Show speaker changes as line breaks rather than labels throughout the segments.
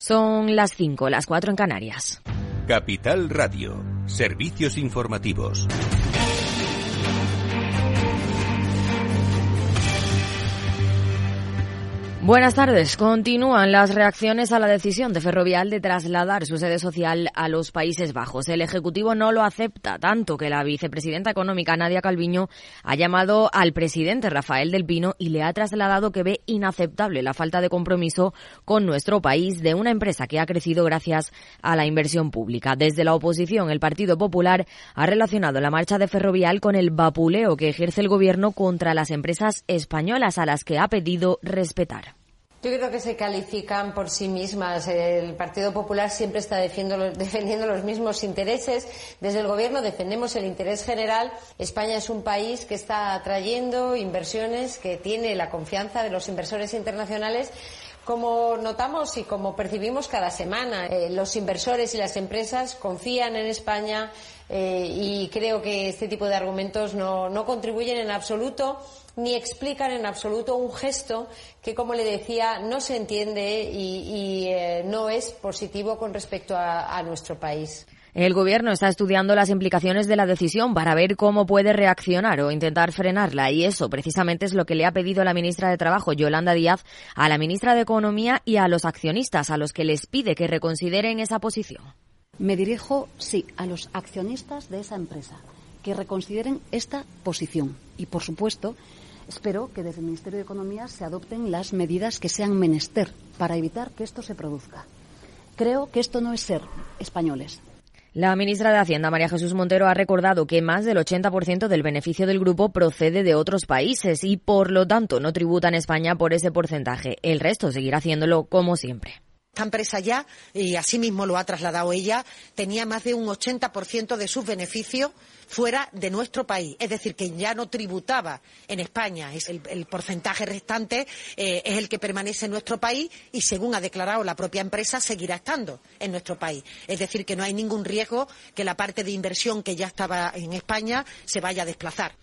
Son las 5, las 4 en Canarias.
Capital Radio, servicios informativos.
Buenas tardes. Continúan las reacciones a la decisión de Ferrovial de trasladar su sede social a los Países Bajos. El Ejecutivo no lo acepta, tanto que la vicepresidenta económica Nadia Calviño ha llamado al presidente Rafael del Pino y le ha trasladado que ve inaceptable la falta de compromiso con nuestro país de una empresa que ha crecido gracias a la inversión pública. Desde la oposición, el Partido Popular ha relacionado la marcha de Ferrovial con el vapuleo que ejerce el gobierno contra las empresas españolas a las que ha pedido respetar.
Yo creo que se califican por sí mismas. El Partido Popular siempre está defendiendo los mismos intereses. Desde el Gobierno defendemos el interés general. España es un país que está atrayendo inversiones, que tiene la confianza de los inversores internacionales como notamos y como percibimos cada semana, eh, los inversores y las empresas confían en España eh, y creo que este tipo de argumentos no, no contribuyen en absoluto ni explican en absoluto un gesto que, como le decía, no se entiende y, eh, no es positivo con respecto a, nuestro país.
El Gobierno está estudiando las implicaciones de la decisión para ver cómo puede reaccionar o intentar frenarla y eso precisamente es lo que le ha pedido la ministra de Trabajo, Yolanda Díaz, a la ministra de Economía y a los accionistas, a los que les pide que reconsideren esa posición.
Me dirijo, sí, a los accionistas de esa empresa, que reconsideren esta posición y, por supuesto, Espero que desde el Ministerio de Economía se adopten las medidas que sean menester para evitar que esto se produzca. Creo que esto no es ser españoles.
La ministra de Hacienda, María Jesús Montero, ha recordado que más del 80% del beneficio del grupo procede de otros países y, por lo tanto, no tributa en España por ese porcentaje. El resto seguirá haciéndolo como siempre.
Esta empresa ya, y así mismo lo ha trasladado ella, tenía más de un 80% de sus beneficios fuera de nuestro país. Es decir, que ya no tributaba en España. Es el, porcentaje restante eh, es el que permanece en nuestro país y, según ha declarado la propia empresa, seguirá estando en nuestro país. Es decir, que no hay ningún riesgo que la parte de inversión que ya estaba en España se vaya a desplazar.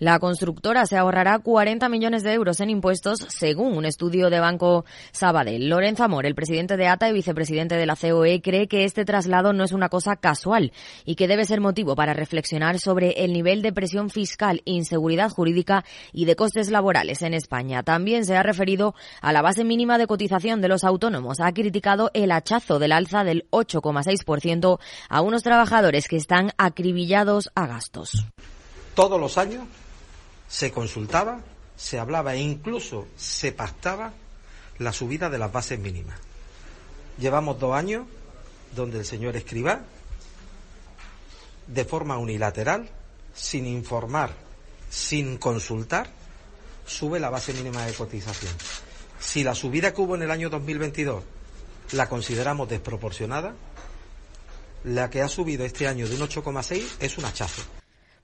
La constructora se ahorrará 40 millones de euros en impuestos, según un estudio de Banco Sabadell. Lorenzo Amor, el presidente de ATA y vicepresidente de la COE, cree que este traslado no es una cosa casual y que debe ser motivo para reflexionar sobre el nivel de presión fiscal, inseguridad jurídica y de costes laborales en España. También se ha referido a la base mínima de cotización de los autónomos. Ha criticado el hachazo del alza del 8,6% a unos trabajadores que están acribillados a gastos.
Todos los años se consultaba, se hablaba e incluso se pactaba la subida de las bases mínimas. Llevamos dos años donde el señor Escribá, de forma unilateral, sin informar, sin consultar, sube la base mínima de cotización. Si la subida que hubo en el año 2022 la consideramos desproporcionada, la que ha subido este año de un 8,6 es un hachazo.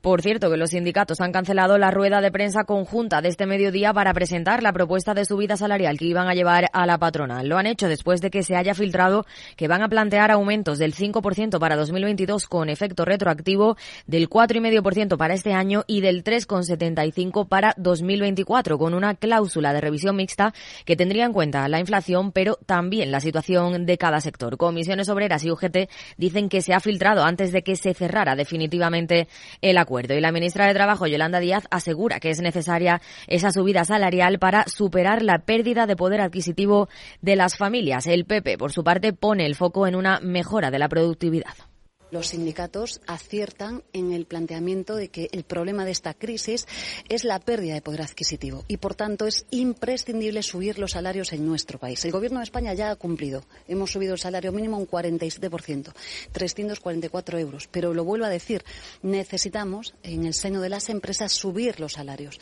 Por cierto, que los sindicatos han cancelado la rueda de prensa conjunta de este mediodía para presentar la propuesta de subida salarial que iban a llevar a la patronal. Lo han hecho después de que se haya filtrado que van a plantear aumentos del 5% para 2022 con efecto retroactivo, del 4,5% para este año y del 3,75% para 2024, con una cláusula de revisión mixta que tendría en cuenta la inflación, pero también la situación de cada sector. Comisiones Obreras y UGT dicen que se ha filtrado antes de que se cerrara definitivamente el acuerdo. Y la ministra de Trabajo, Yolanda Díaz, asegura que es necesaria esa subida salarial para superar la pérdida de poder adquisitivo de las familias. El PP, por su parte, pone el foco en una mejora de la productividad
los sindicatos aciertan en el planteamiento de que el problema de esta crisis es la pérdida de poder adquisitivo y, por tanto, es imprescindible subir los salarios en nuestro país. El Gobierno de España ya ha cumplido. Hemos subido el salario mínimo un 47%, 344 euros. Pero lo vuelvo a decir, necesitamos, en el seno de las empresas, subir los salarios.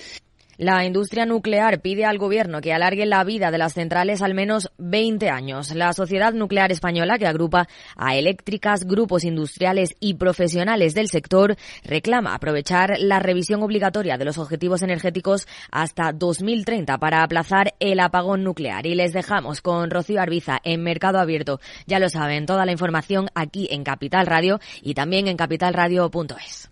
La industria nuclear pide al gobierno que alargue la vida de las centrales al menos 20 años. La Sociedad Nuclear Española, que agrupa a eléctricas, grupos industriales y profesionales del sector, reclama aprovechar la revisión obligatoria de los objetivos energéticos hasta 2030 para aplazar el apagón nuclear. Y les dejamos con Rocío Arbiza en Mercado Abierto. Ya lo saben, toda la información aquí en Capital Radio y también en capitalradio.es.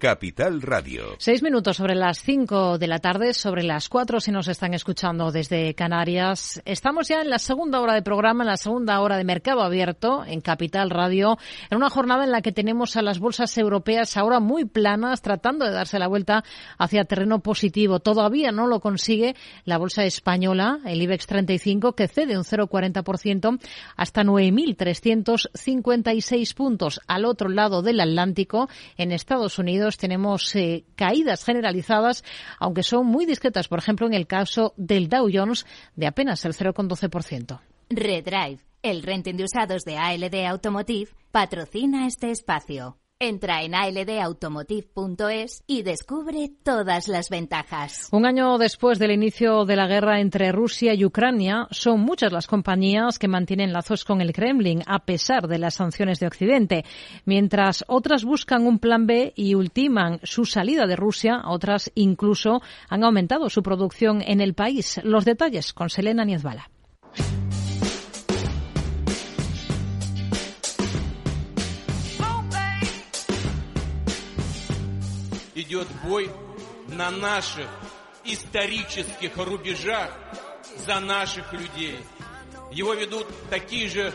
Capital Radio.
Seis minutos sobre las cinco de la tarde, sobre las cuatro si nos están escuchando desde Canarias. Estamos ya en la segunda hora de programa, en la segunda hora de Mercado Abierto en Capital Radio, en una jornada en la que tenemos a las bolsas europeas ahora muy planas, tratando de darse la vuelta hacia terreno positivo. Todavía no lo consigue la bolsa española, el IBEX 35, que cede un 0,40% hasta 9.356 puntos. Al otro lado del Atlántico, en Estados Unidos, tenemos eh, caídas generalizadas, aunque son muy discretas, por ejemplo, en el caso del Dow Jones de apenas el 0,12%.
Redrive, el renting de usados de ALD Automotive, patrocina este espacio. Entra en aldautomotive.es y descubre todas las ventajas.
Un año después del inicio de la guerra entre Rusia y Ucrania, son muchas las compañías que mantienen lazos con el Kremlin a pesar de las sanciones de Occidente. Mientras otras buscan un plan B y ultiman su salida de Rusia, otras incluso han aumentado su producción en el país. Los detalles con Selena Niezbala.
Идет бой на наших исторических рубежах за наших людей. Его ведут такие же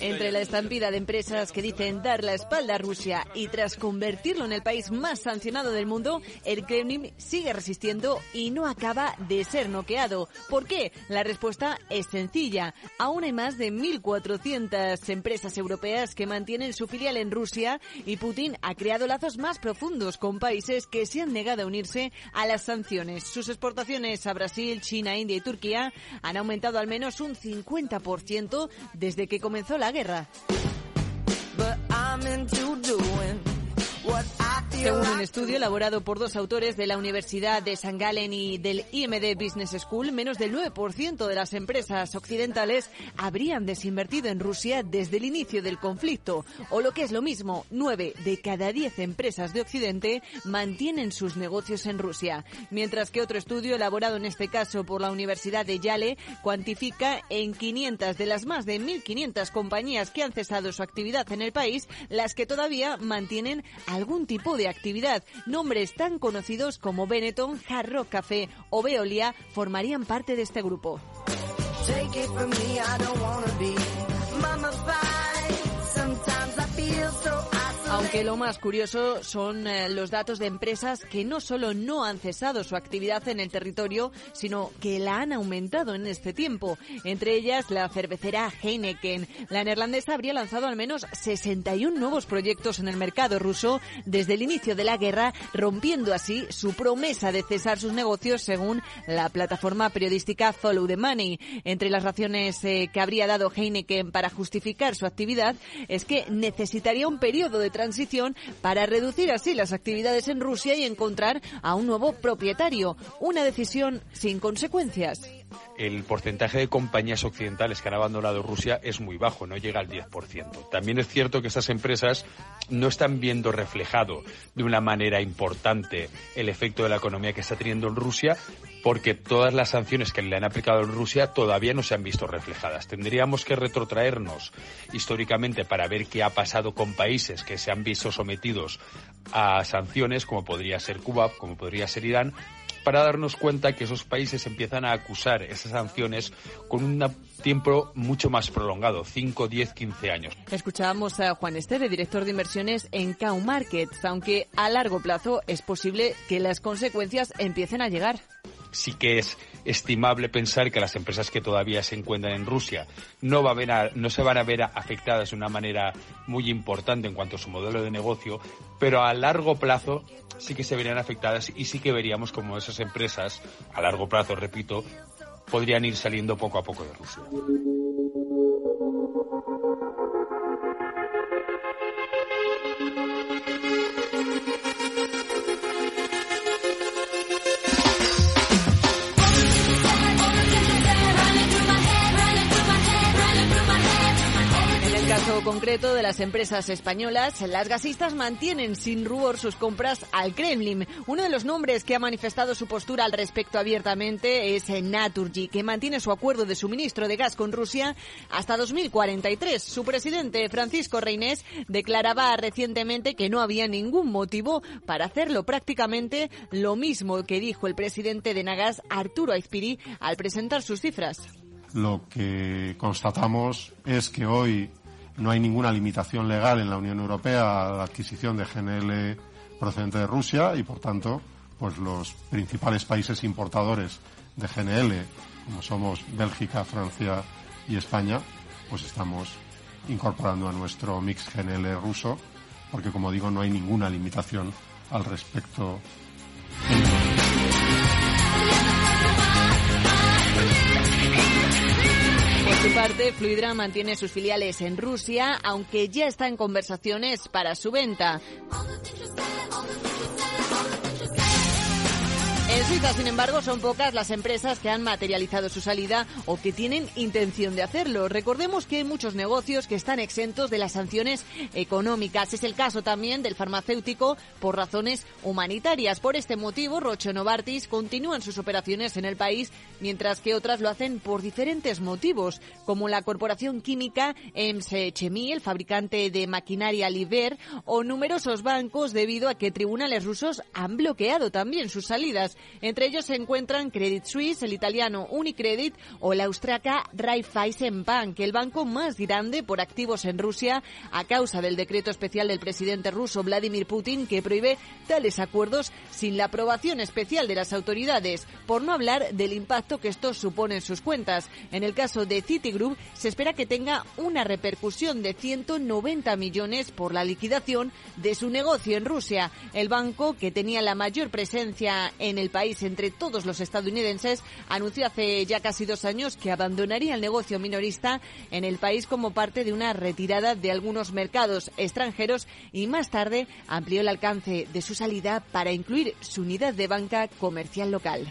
Entre la estampida de empresas que dicen dar la espalda a Rusia y tras convertirlo en el país más sancionado del mundo, el Kremlin sigue resistiendo y no acaba de ser noqueado. ¿Por qué? La respuesta es sencilla. Aún hay más de 1.400 empresas europeas que mantienen su filial en Rusia y Putin ha creado lazos más profundos con países que se han negado a unirse a las sanciones. Sus exportaciones a Brasil, China, India y Turquía han aumentado al menos un 50 50% desde que comenzó la guerra. Según un estudio elaborado por dos autores de la Universidad de St. Gallen y del IMD Business School, menos del 9% de las empresas occidentales habrían desinvertido en Rusia desde el inicio del conflicto. O lo que es lo mismo, 9 de cada 10 empresas de Occidente mantienen sus negocios en Rusia. Mientras que otro estudio elaborado en este caso por la Universidad de Yale cuantifica en 500 de las más de 1.500 compañías que han cesado su actividad en el país, las que todavía mantienen algún tipo de actividad. Nombres tan conocidos como Benetton, Hard Rock Café o Veolia formarían parte de este grupo. Aunque lo más curioso son eh, los datos de empresas que no solo no han cesado su actividad en el territorio, sino que la han aumentado en este tiempo. Entre ellas la cervecera Heineken. La neerlandesa habría lanzado al menos 61 nuevos proyectos en el mercado ruso desde el inicio de la guerra, rompiendo así su promesa de cesar sus negocios según la plataforma periodística Follow the Money. Entre las razones eh, que habría dado Heineken para justificar su actividad es que necesitaría un periodo de transición para reducir así las actividades en Rusia y encontrar a un nuevo propietario. Una decisión sin consecuencias.
el porcentaje de compañías occidentales que han abandonado Rusia es muy bajo, no llega al 10%. También es cierto que estas empresas no están viendo reflejado de una manera importante el efecto de la economía que está teniendo en Rusia, porque todas las sanciones que le han aplicado en Rusia todavía no se han visto reflejadas. Tendríamos que retrotraernos históricamente para ver qué ha pasado con países que se han visto sometidos a sanciones, como podría ser Cuba, como podría ser Irán, para darnos cuenta que esos países empiezan a acusar esas sanciones con un tiempo mucho más prolongado, 5, 10, 15 años.
Escuchábamos a Juan Esteve, director de inversiones en Cow Markets, aunque a largo plazo es posible que las consecuencias empiecen a llegar
sí que es estimable pensar que las empresas que todavía se encuentran en Rusia no, va a ver no se van a ver afectadas de una manera muy importante en cuanto a su modelo de negocio, pero a largo plazo sí que se verían afectadas y sí que veríamos como esas empresas, a largo plazo, repito, podrían ir saliendo poco a poco de Rusia.
Concreto de las empresas españolas, las gasistas mantienen sin rubor sus compras al Kremlin. Uno de los nombres que ha manifestado su postura al respecto abiertamente es Naturgy, que mantiene su acuerdo de suministro de gas con Rusia hasta 2043. Su presidente, Francisco Reinés, declaraba recientemente que no había ningún motivo para hacerlo prácticamente lo mismo que dijo el presidente de Nagas, Arturo Aizpiri, al presentar sus cifras.
Lo que constatamos es que hoy no hay ninguna limitación legal en la Unión Europea a la adquisición de GNL procedente de Rusia y, por tanto, pues los principales países importadores de GNL, como somos Bélgica, Francia y España, pues estamos incorporando a nuestro mix GNL ruso, porque, como digo, no hay ninguna limitación al respecto.
Su parte, Fluidra mantiene sus filiales en Rusia, aunque ya está en conversaciones para su venta. En Suiza, sin embargo, son pocas las empresas que han materializado su salida o que tienen intención de hacerlo. Recordemos que hay muchos negocios que están exentos de las sanciones económicas. Es el caso también del farmacéutico por razones humanitarias. Por este motivo, Roche Novartis continúan sus operaciones en el país, mientras que otras lo hacen por diferentes motivos, como la corporación química EMS Chemie, el fabricante de maquinaria Liver, o numerosos bancos debido a que tribunales rusos han bloqueado también sus salidas. Entre ellos se encuentran Credit Suisse, el italiano Unicredit o la austriaca Raiffeisen Bank, el banco más grande por activos en Rusia a causa del decreto especial del presidente ruso Vladimir Putin que prohíbe tales acuerdos sin la aprobación especial de las autoridades, por no hablar del impacto que esto supone en sus cuentas. En el caso de Citigroup se espera que tenga una repercusión de 190 millones por la liquidación de su negocio en Rusia. El banco, que tenía la mayor presencia en el país entre todos los estadounidenses, anunció hace ya casi dos años que abandonaría el negocio minorista en el país como parte de una retirada de algunos mercados extranjeros y más tarde amplió el alcance de su salida para incluir su unidad de banca comercial local.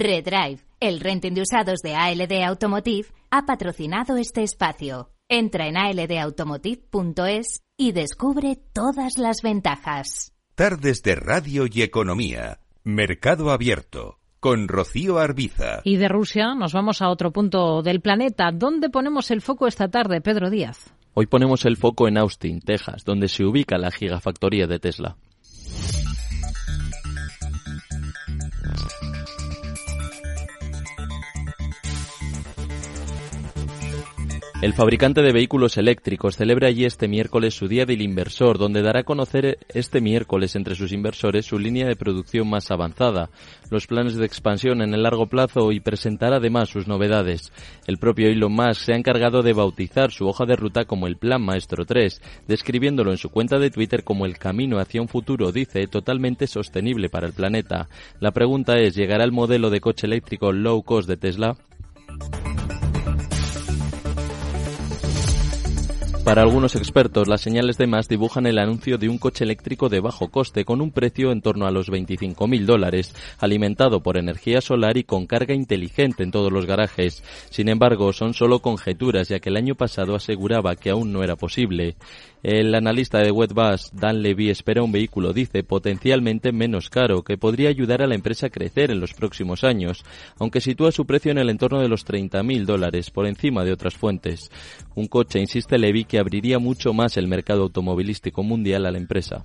Redrive, el renting de usados de ALD Automotive, ha patrocinado este espacio. Entra en aldautomotive.es y descubre todas las ventajas.
Tardes de Radio y Economía. Mercado Abierto. Con Rocío Arbiza.
Y de Rusia nos vamos a otro punto del planeta. ¿Dónde ponemos el foco esta tarde, Pedro Díaz?
Hoy ponemos el foco en Austin, Texas, donde se ubica la gigafactoría de Tesla. El fabricante de vehículos eléctricos celebra allí este miércoles su Día del Inversor, donde dará a conocer este miércoles entre sus inversores su línea de producción más avanzada, los planes de expansión en el largo plazo y presentar además sus novedades. El propio Elon Musk se ha encargado de bautizar su hoja de ruta como el Plan Maestro 3, describiéndolo en su cuenta de Twitter como el camino hacia un futuro, dice, totalmente sostenible para el planeta. La pregunta es, ¿llegará el modelo de coche eléctrico low cost de Tesla? Para algunos expertos, las señales de más dibujan el anuncio de un coche eléctrico de bajo coste con un precio en torno a los 25.000 dólares, alimentado por energía solar y con carga inteligente en todos los garajes. Sin embargo, son solo conjeturas, ya que el año pasado aseguraba que aún no era posible. El analista de Wetbus, Dan Levy, espera un vehículo, dice, potencialmente menos caro, que podría ayudar a la empresa a crecer en los próximos años, aunque sitúa su precio en el entorno de los 30.000 dólares, por encima de otras fuentes. Un coche, insiste Levy, que abriría mucho más el mercado automovilístico mundial a la empresa.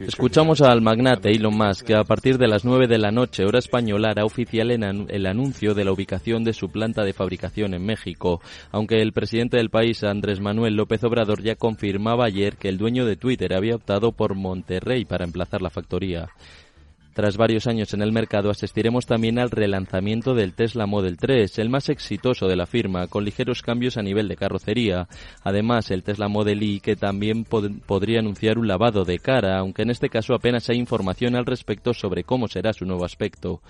Escuchamos al magnate Elon Musk que a partir de las 9 de la noche hora española hará oficial el anuncio de la ubicación de su planta de fabricación en México, aunque el presidente del país Andrés Manuel López Obrador ya confirmaba ayer que el dueño de Twitter había optado por Monterrey para emplazar la factoría. Tras varios años en el mercado, asistiremos también al relanzamiento del Tesla Model 3, el más exitoso de la firma, con ligeros cambios a nivel de carrocería. Además, el Tesla Model Y, que también podría anunciar un lavado de cara, aunque en este caso apenas hay información al respecto sobre cómo será su nuevo aspecto.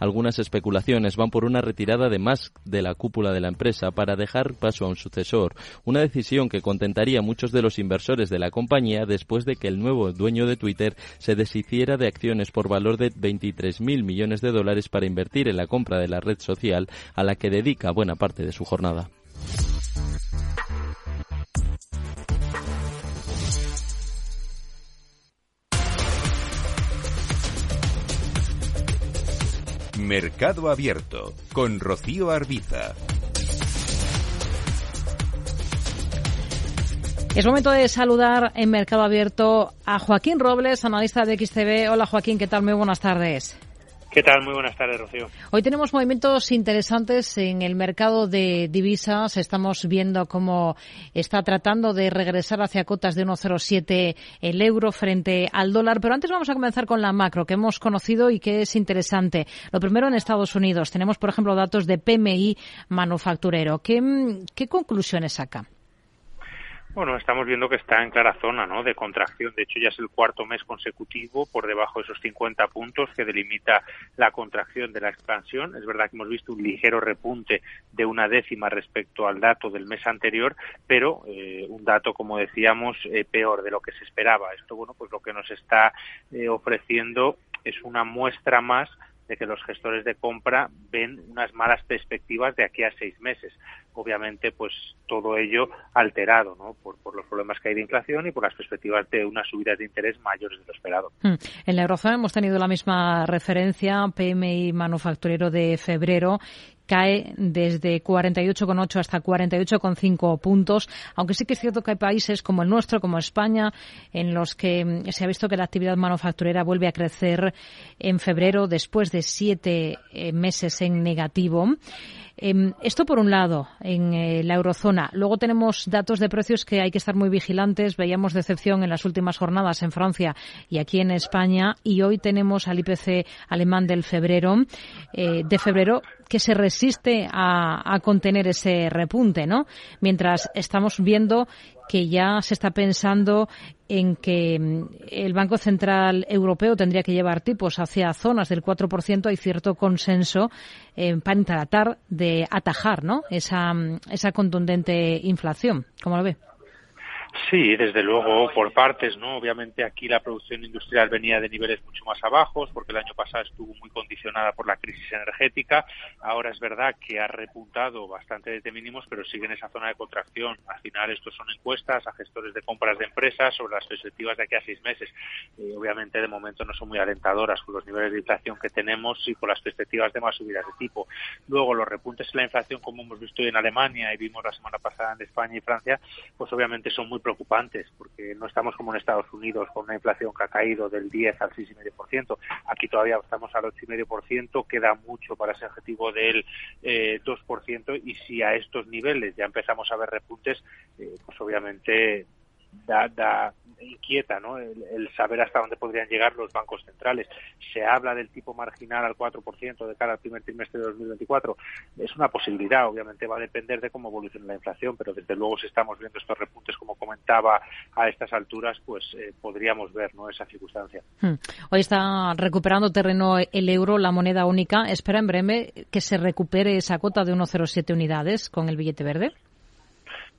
Algunas especulaciones van por una retirada de más de la cúpula de la empresa para dejar paso a un sucesor, una decisión que contentaría a muchos de los inversores de la compañía después de que el nuevo dueño de Twitter se deshiciera de acciones por valor de 23.000 millones de dólares para invertir en la compra de la red social a la que dedica buena parte de su jornada.
Mercado Abierto con Rocío Arbiza.
Es momento de saludar en Mercado Abierto a Joaquín Robles, analista de XTV. Hola Joaquín, ¿qué tal? Muy buenas tardes.
¿Qué tal? Muy buenas tardes, Rocío.
Hoy tenemos movimientos interesantes en el mercado de divisas. Estamos viendo cómo está tratando de regresar hacia cotas de 1,07 el euro frente al dólar. Pero antes vamos a comenzar con la macro que hemos conocido y que es interesante. Lo primero en Estados Unidos. Tenemos, por ejemplo, datos de PMI manufacturero. ¿Qué, qué conclusiones saca?
Bueno, estamos viendo que está en clara zona ¿no? de contracción. De hecho, ya es el cuarto mes consecutivo por debajo de esos 50 puntos que delimita la contracción de la expansión. Es verdad que hemos visto un ligero repunte de una décima respecto al dato del mes anterior, pero eh, un dato, como decíamos, eh, peor de lo que se esperaba. Esto, bueno, pues lo que nos está eh, ofreciendo es una muestra más de que los gestores de compra ven unas malas perspectivas de aquí a seis meses. Obviamente, pues todo ello alterado ¿no? por, los problemas que hay de inflación y por las perspectivas de unas subidas de interés mayores de lo esperado.
Hmm. En la eurozona hemos tenido la misma referencia, PMI manufacturero de febrero, cae desde 48,8 hasta 48,5 puntos, aunque sí que es cierto que hay países como el nuestro, como España, en los que mm, se ha visto que la actividad manufacturera vuelve a crecer en febrero después de siete eh, meses en negativo. Em, esto por un lado, en eh, la eurozona. Luego tenemos datos de precios que hay que estar muy vigilantes. Veíamos decepción en las últimas jornadas en Francia y aquí en España. Y hoy tenemos al IPC alemán del febrero, eh, de febrero, que se resiste a, a contener ese repunte, ¿no? Mientras estamos viendo que ya se está pensando en que mm, el Banco Central Europeo tendría que llevar tipos hacia zonas del 4%. Hay cierto consenso eh, para tratar de atajar ¿no? esa, mm, esa contundente inflación. ¿Cómo lo ve?
Sí, desde luego, por partes, ¿no? Obviamente aquí la producción industrial venía de niveles mucho más abajo, porque el año pasado estuvo muy condicionada por la crisis energética. Ahora es verdad que ha repuntado bastante desde mínimos, pero sigue en esa zona de contracción. Al final, estos son encuestas a gestores de compras de empresas sobre las perspectivas de aquí a seis meses. Eh, obviamente, de momento no son muy alentadoras con los niveles de inflación que tenemos y con las perspectivas de más subidas de tipo. Luego, los repuntes en la inflación, como hemos visto hoy en Alemania y vimos la semana pasada en España y Francia, pues obviamente son muy preocupantes, porque no estamos como en Estados Unidos con una inflación que ha caído del 10 al 6,5%. Aquí todavía estamos al 8,5%, queda mucho para ese objetivo del eh, 2%, y si a estos niveles ya empezamos a ver repuntes, eh, pues obviamente da, da inquieta ¿no? El, saber hasta dónde podrían llegar los bancos centrales. Se habla del tipo marginal al 4% de cara al primer trimestre de 2024. Es una posibilidad, obviamente va a depender de cómo evolucione la inflación, pero desde luego si estamos viendo estos repuntes, como comentaba a estas alturas, pues eh, podríamos ver ¿no? esa circunstancia.
Hmm. Hoy está recuperando terreno el euro, la moneda única. ¿Espera en breve que se recupere esa cota de 1,07 unidades con el billete verde?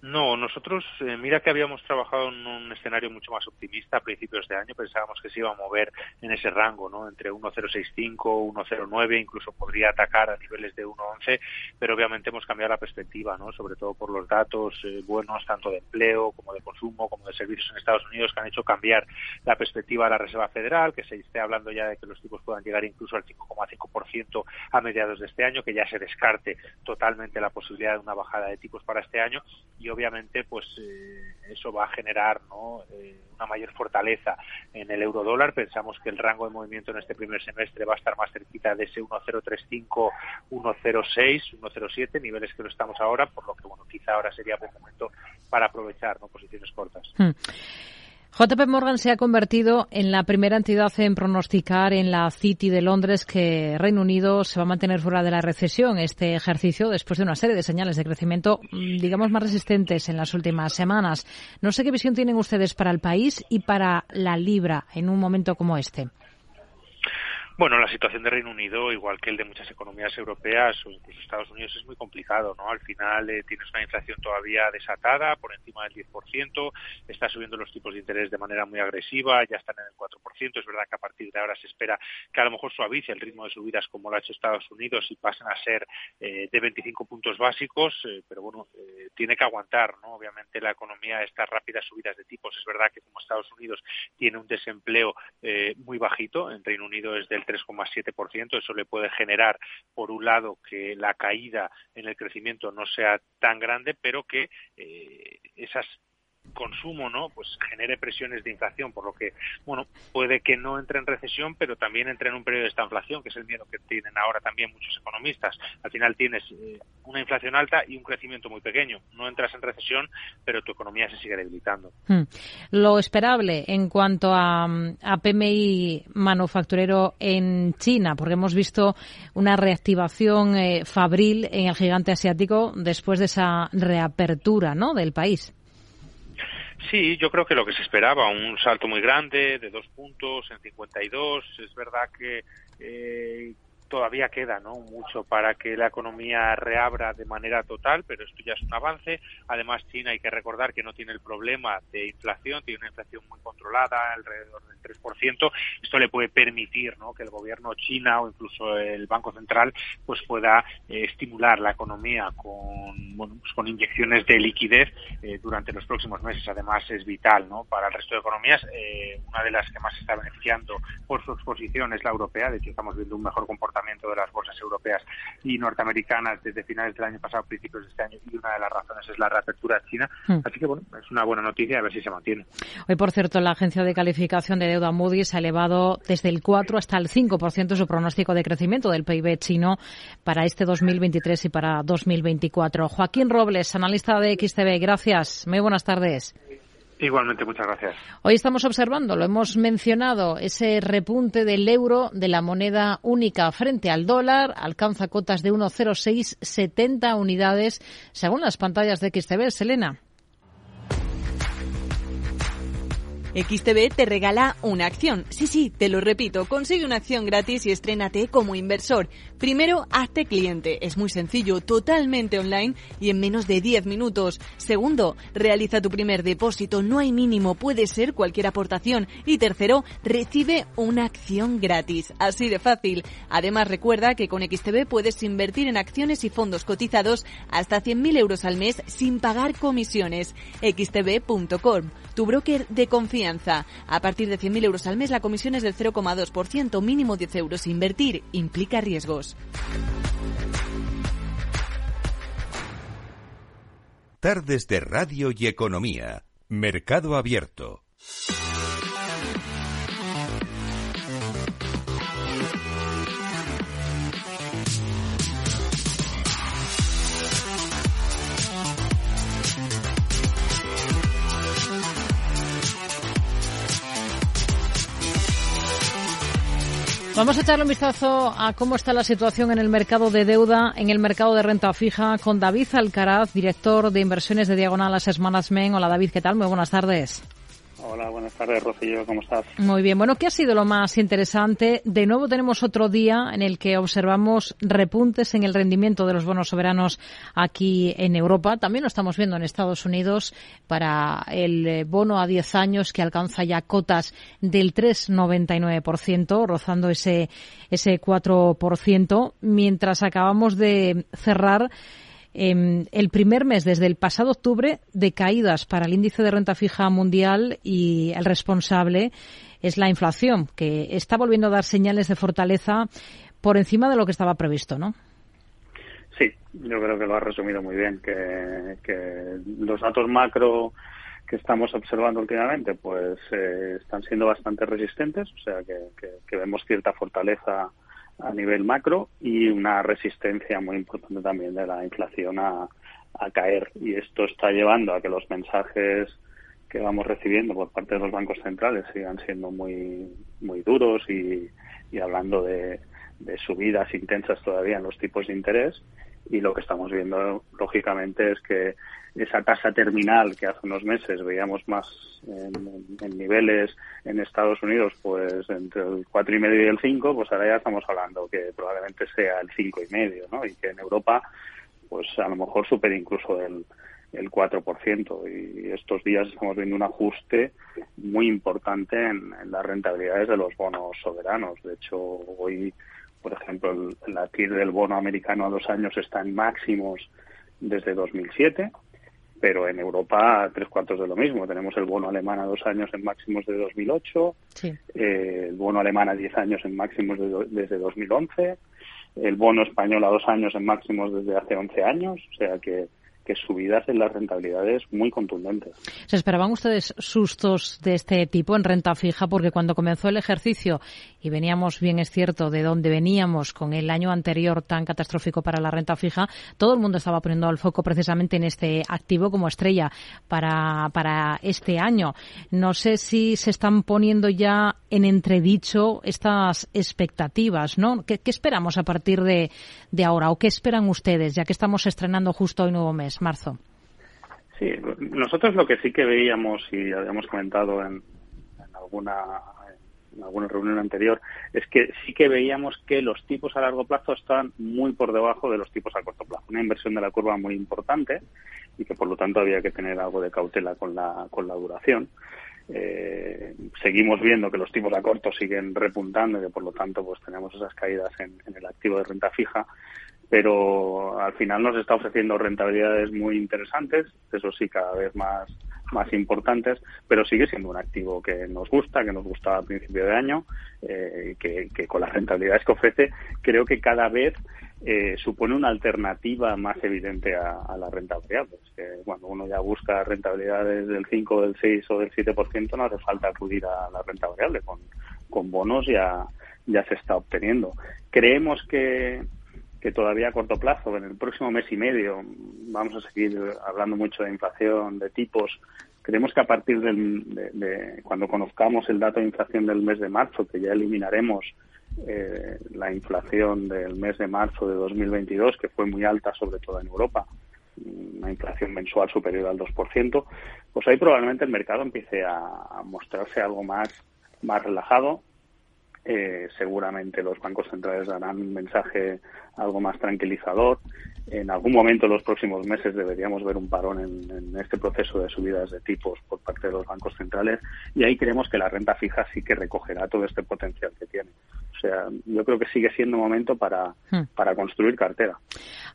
No, nosotros, eh, mira que habíamos trabajado en un escenario mucho más optimista a principios de año, pensábamos que se iba a mover en ese rango, ¿no? Entre 1.065, 1.09, incluso podría atacar a niveles de 1.11, pero obviamente hemos cambiado la perspectiva, ¿no? Sobre todo por los datos eh, buenos, tanto de empleo como de consumo, como de servicios en Estados Unidos, que han hecho cambiar la perspectiva de la Reserva Federal, que se esté hablando ya de que los tipos puedan llegar incluso al 5,5% a mediados de este año, que ya se descarte totalmente la posibilidad de una bajada de tipos para este año y obviamente pues eh, eso va a generar ¿no? Eh, una mayor fortaleza en el euro dólar. Pensamos que el rango de movimiento en este primer semestre va a estar más cerquita de ese 1,035, 1,06, 1,07, niveles que no estamos ahora, por lo que bueno, quizá ahora sería buen momento para aprovechar ¿no? posiciones cortas.
Hmm. JP Morgan se ha convertido en la primera entidad en pronosticar en la City de Londres que Reino Unido se va a mantener fuera de la recesión este ejercicio después de una serie de señales de crecimiento, mm, digamos, más resistentes en las últimas semanas. No sé qué visión tienen ustedes para el país y para la libra en un momento como este.
Bueno, la situación de Reino Unido, igual que el de muchas economías europeas o incluso Estados Unidos, es muy complicado, ¿no? Al final eh, tienes una inflación todavía desatada, por encima del 10%, está subiendo los tipos de interés de manera muy agresiva, ya están en el 4%, es verdad que a partir de ahora se espera que a lo mejor suavice el ritmo de subidas como lo ha hecho Estados Unidos y pasen a ser eh, de 25 puntos básicos, eh, pero bueno, tiene que aguantar, ¿no? Obviamente la economía, estas rápidas subidas de tipos, es verdad que como Estados Unidos tiene un desempleo muy bajito, en Reino Unido es del 3,7%. Eso le puede generar, por un lado, que la caída en el crecimiento no sea tan grande, pero que eh, esas consumo, ¿no? Pues genere presiones de inflación, por lo que, bueno, puede que no entre en recesión, pero también entre en un periodo de esta inflación, que es el miedo que tienen ahora también muchos economistas. Al final tienes eh, una inflación alta y un crecimiento muy pequeño. No entras en recesión, pero tu economía se sigue debilitando.
Hmm. Lo esperable en cuanto a, a PMI manufacturero en China, porque hemos visto una reactivación eh, fabril en el gigante asiático después de esa reapertura, ¿no? Del país.
Sí, yo creo que lo que se esperaba, un salto muy grande de dos puntos en 52. Es verdad que eh, todavía queda ¿no? mucho para que la economía reabra de manera total, pero esto ya es un avance. Además, China hay que recordar que no tiene el problema de inflación, tiene una inflación muy controlada, alrededor del 3%. Esto le puede permitir ¿no? que el gobierno china o incluso el Banco Central pues pueda eh, estimular la economía con, pues inyecciones de liquidez eh, durante los próximos meses. Además, es vital ¿no? para el resto de economías. Eh, una de las que más se está beneficiando por su exposición es la europea. De hecho, estamos viendo un mejor comportamiento de las bolsas europeas y norteamericanas desde finales del año pasado, principios de este año, y una de las razones es la reapertura china. Hmm. Así que, bueno, es una buena noticia a ver si se mantiene.
Hoy, por cierto, la agencia de calificación de deuda Moody's ha elevado desde el 4 hasta el 5% su pronóstico de crecimiento del PIB chino para este 2023 y para 2024. Joaquín Robles, analista de XTB, gracias. Muy buenas tardes.
Igualmente, muchas gracias.
Hoy estamos observando, lo hemos mencionado, ese repunte del euro, de la moneda única frente al dólar, alcanza cotas de 1,0670 unidades, según las pantallas de XTB. Selena.
XTB te regala una acción. Sí, sí, te lo repito, consigue una acción gratis y estrénate como inversor. Primero, hazte cliente. Es muy sencillo, totalmente online y en menos de 10 minutos. Segundo, realiza tu primer depósito. No hay mínimo, puede ser cualquier aportación. Y tercero, recibe una acción gratis. Así de fácil. Además, recuerda que con XTB puedes invertir en acciones y fondos cotizados hasta 100.000 euros al mes sin pagar comisiones. xtb.com, tu broker de confianza a partir de 100.000 euros al mes la comisión es del 0,2%, mínimo 10 euros. Invertir implica riesgos.
Tardes de Radio y Economía Mercado Abierto.
Vamos a echarle un vistazo a cómo está la situación en el mercado de deuda, en el mercado de renta fija, con David Alcaraz, director de inversiones de Diagonal Asset Management. Hola David, ¿qué tal? Muy buenas tardes.
Hola, buenas tardes, Rocío, ¿cómo estás?
Muy bien. Bueno, ¿qué ha sido lo más interesante? De nuevo tenemos otro día en el que observamos repuntes en el rendimiento de los bonos soberanos aquí en Europa. También lo estamos viendo en Estados Unidos para el eh, bono a 10 años que alcanza ya cotas del 3,99%, rozando ese, ese 4%, mientras acabamos de cerrar eh, el primer mes desde el pasado octubre de caídas para el índice de renta fija mundial y el responsable es la inflación, que está volviendo a dar señales de fortaleza por encima de lo que estaba previsto, ¿no?
Sí, yo creo que lo ha resumido muy bien, que, que los datos macro que estamos observando últimamente pues eh, están siendo bastante resistentes, o sea que, que, que vemos cierta fortaleza a nivel macro y una resistencia muy importante también de la inflación a, caer. Y esto está llevando a que los mensajes que vamos recibiendo por parte de los bancos centrales sigan siendo muy, muy duros y, hablando de, de subidas intensas todavía en los tipos de interés. Y lo que estamos viendo, lógicamente, es que esa tasa terminal que hace unos meses veíamos más en, niveles en Estados Unidos, pues entre el cuatro y medio y el 5, pues ahora ya estamos hablando que probablemente sea el cinco y medio, ¿no? Y que en Europa, pues a lo mejor supere incluso el, el 4%. Y estos días estamos viendo un ajuste muy importante en, las rentabilidades de los bonos soberanos. De hecho, hoy, por ejemplo, el, la TIR del bono americano a dos años está en máximos desde 2007 pero en Europa tres cuartos de lo mismo. Tenemos el bono alemán a dos años en máximos de 2008, eh, el bono alemán a diez años en máximos de desde 2011, el bono español a dos años en máximos desde hace 11 años. O sea que que subidas en las rentabilidades muy contundentes.
¿Se esperaban ustedes sustos de este tipo en renta fija? Porque cuando comenzó el ejercicio, y veníamos, bien es cierto, de donde veníamos con el año anterior tan catastrófico para la renta fija, todo el mundo estaba poniendo el foco precisamente en este activo como estrella para, para este año. No sé si se están poniendo ya en entredicho estas expectativas, ¿no? ¿Qué, esperamos a partir de, de ahora? ¿O qué esperan ustedes, ya que estamos estrenando justo hoy nuevo mes? Marzo.
Sí, nosotros lo que sí que veíamos y habíamos comentado en, alguna en alguna reunión anterior es que sí que veíamos que los tipos a largo plazo están muy por debajo de los tipos a corto plazo. Una inversión de la curva muy importante y que por lo tanto había que tener algo de cautela con la, con la duración. Eh, seguimos viendo que los tipos a corto siguen repuntando y que por lo tanto pues tenemos esas caídas en el activo de renta fija pero al final nos está ofreciendo rentabilidades muy interesantes, eso sí, cada vez más, más importantes, pero sigue siendo un activo que nos gusta, que nos gusta a principio de año, eh, que, que, con las rentabilidades que ofrece, creo que cada vez eh, supone una alternativa más evidente a, la rentabilidad. Que cuando uno ya busca rentabilidades del 5, del 6 o del 7%, no hace falta acudir a la renta variable. Con, con bonos ya, ya se está obteniendo. Creemos que que todavía a corto plazo, en el próximo mes y medio, vamos a seguir hablando mucho de inflación, de tipos. Creemos que a partir de, cuando conozcamos el dato de inflación del mes de marzo, que ya eliminaremos eh, la inflación del mes de marzo de 2022, que fue muy alta, sobre todo en Europa, una inflación mensual superior al 2%, pues ahí probablemente el mercado empiece a mostrarse algo más, más relajado eh, seguramente los bancos centrales darán un mensaje algo más tranquilizador. En algún momento en los próximos meses deberíamos ver un parón en, este proceso de subidas de tipos por parte de los bancos centrales y ahí creemos que la renta fija sí que recogerá todo este potencial que tiene. O sea, yo creo que sigue siendo momento para, hmm. para construir cartera.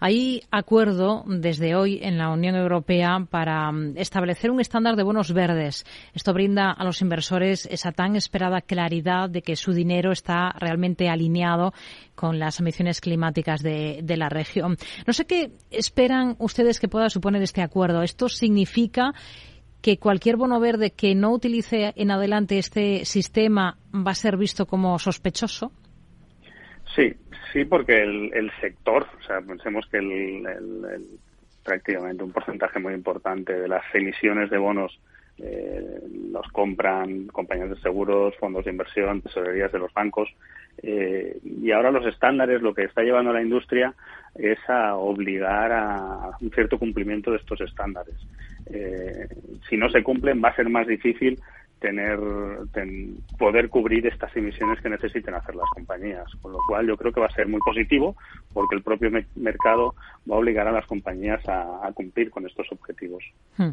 Hay acuerdo desde hoy en la Unión Europea para mm, establecer un estándar de bonos verdes. Esto brinda a los inversores esa tan esperada claridad de que su dinero está realmente alineado con las emisiones climáticas de, la región. No sé qué esperan ustedes que pueda suponer este acuerdo. ¿Esto significa que cualquier bono verde que no utilice en adelante este sistema va a ser visto como sospechoso?
Sí, sí, porque el, sector, o sea, pensemos que el, prácticamente un porcentaje muy importante de las emisiones de bonos eh, los compran compañías de seguros, fondos de inversión, tesorerías de los bancos. Eh, y ahora los estándares, lo que está llevando a la industria es a obligar a un cierto cumplimiento de estos estándares. Eh, si no se cumplen, va a ser más difícil tener poder cubrir estas emisiones que necesiten hacer las compañías con lo cual yo creo que va a ser muy positivo porque el propio mercado va a obligar a las compañías a, cumplir con estos objetivos hmm.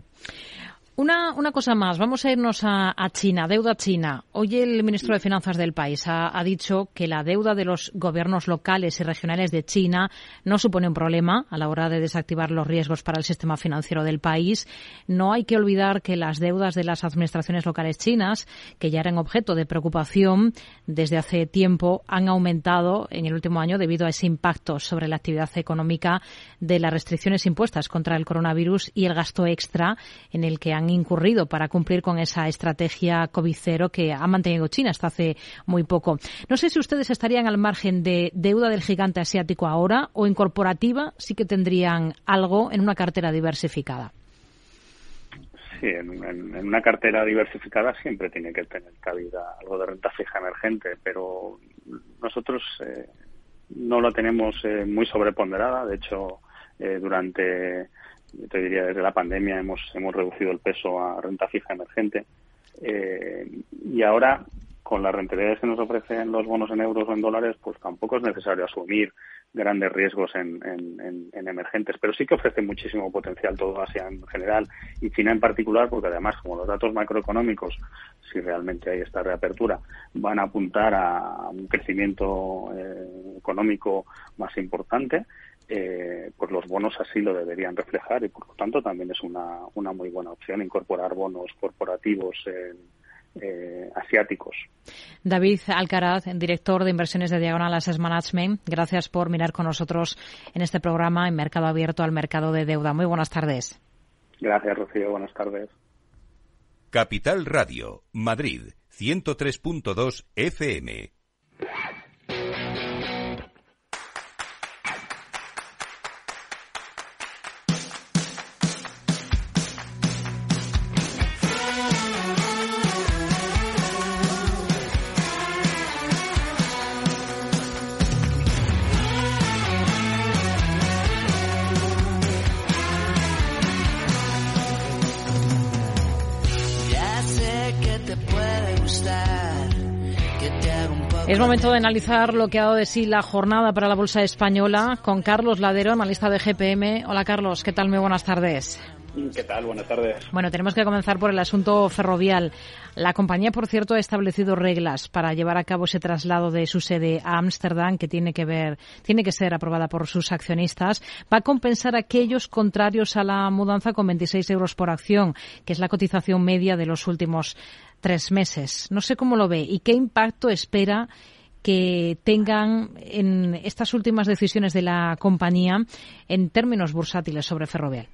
Una, cosa más, vamos a irnos a, China, deuda china. Hoy el ministro de Finanzas del país ha, dicho que la deuda de los gobiernos locales y regionales de China no supone un problema a la hora de desactivar los riesgos para el sistema financiero del país. No hay que olvidar que las deudas de las administraciones locales chinas, que ya eran objeto de preocupación desde hace tiempo, han aumentado en el último año debido a ese impacto sobre la actividad económica de las restricciones impuestas contra el coronavirus y el gasto extra en el que han incurrido para cumplir con esa estrategia COVID-0 que ha mantenido China hasta hace muy poco. No sé si ustedes estarían al margen de deuda del gigante asiático ahora o en corporativa sí que tendrían algo en una cartera diversificada.
Sí, en, una cartera diversificada siempre tiene que tener cabida algo de renta fija emergente, pero nosotros eh, no lo tenemos eh, muy sobreponderada. De hecho, eh, durante yo te diría desde la pandemia hemos, hemos reducido el peso a renta fija emergente. Eh, y ahora con las rentabilidades que nos ofrecen los bonos en euros o en dólares, pues tampoco es necesario asumir grandes riesgos en, en, emergentes, pero sí que ofrece muchísimo potencial todo Asia en general y China en particular, porque además como los datos macroeconómicos, si realmente hay esta reapertura, van a apuntar a un crecimiento eh, económico más importante, eh, pues los bonos así lo deberían reflejar y por lo tanto también es una, una muy buena opción incorporar bonos corporativos eh, asiáticos.
David Alcaraz, director de inversiones de Diagonal Asset Management, gracias por mirar con nosotros en este programa en Mercado Abierto al Mercado de Deuda. Muy buenas tardes.
Gracias, Rocío. Buenas tardes.
Capital Radio, Madrid, 103.2 FM.
Es momento de analizar lo que ha dado de sí la jornada para la Bolsa Española con Carlos Ladero, analista de GPM. Hola Carlos, ¿qué tal? Muy buenas tardes.
¿Qué tal? Buenas tardes.
Bueno, tenemos que comenzar por el asunto ferrovial. La compañía, por cierto, ha establecido reglas para llevar a cabo ese traslado de su sede a Ámsterdam, que tiene que ver, tiene que ser aprobada por sus accionistas. Va a compensar a aquellos contrarios a la mudanza con 26 euros por acción, que es la cotización media de los últimos tres meses. No sé cómo lo ve y qué impacto espera que tengan en estas últimas decisiones de la compañía en términos bursátiles sobre Ferrovial.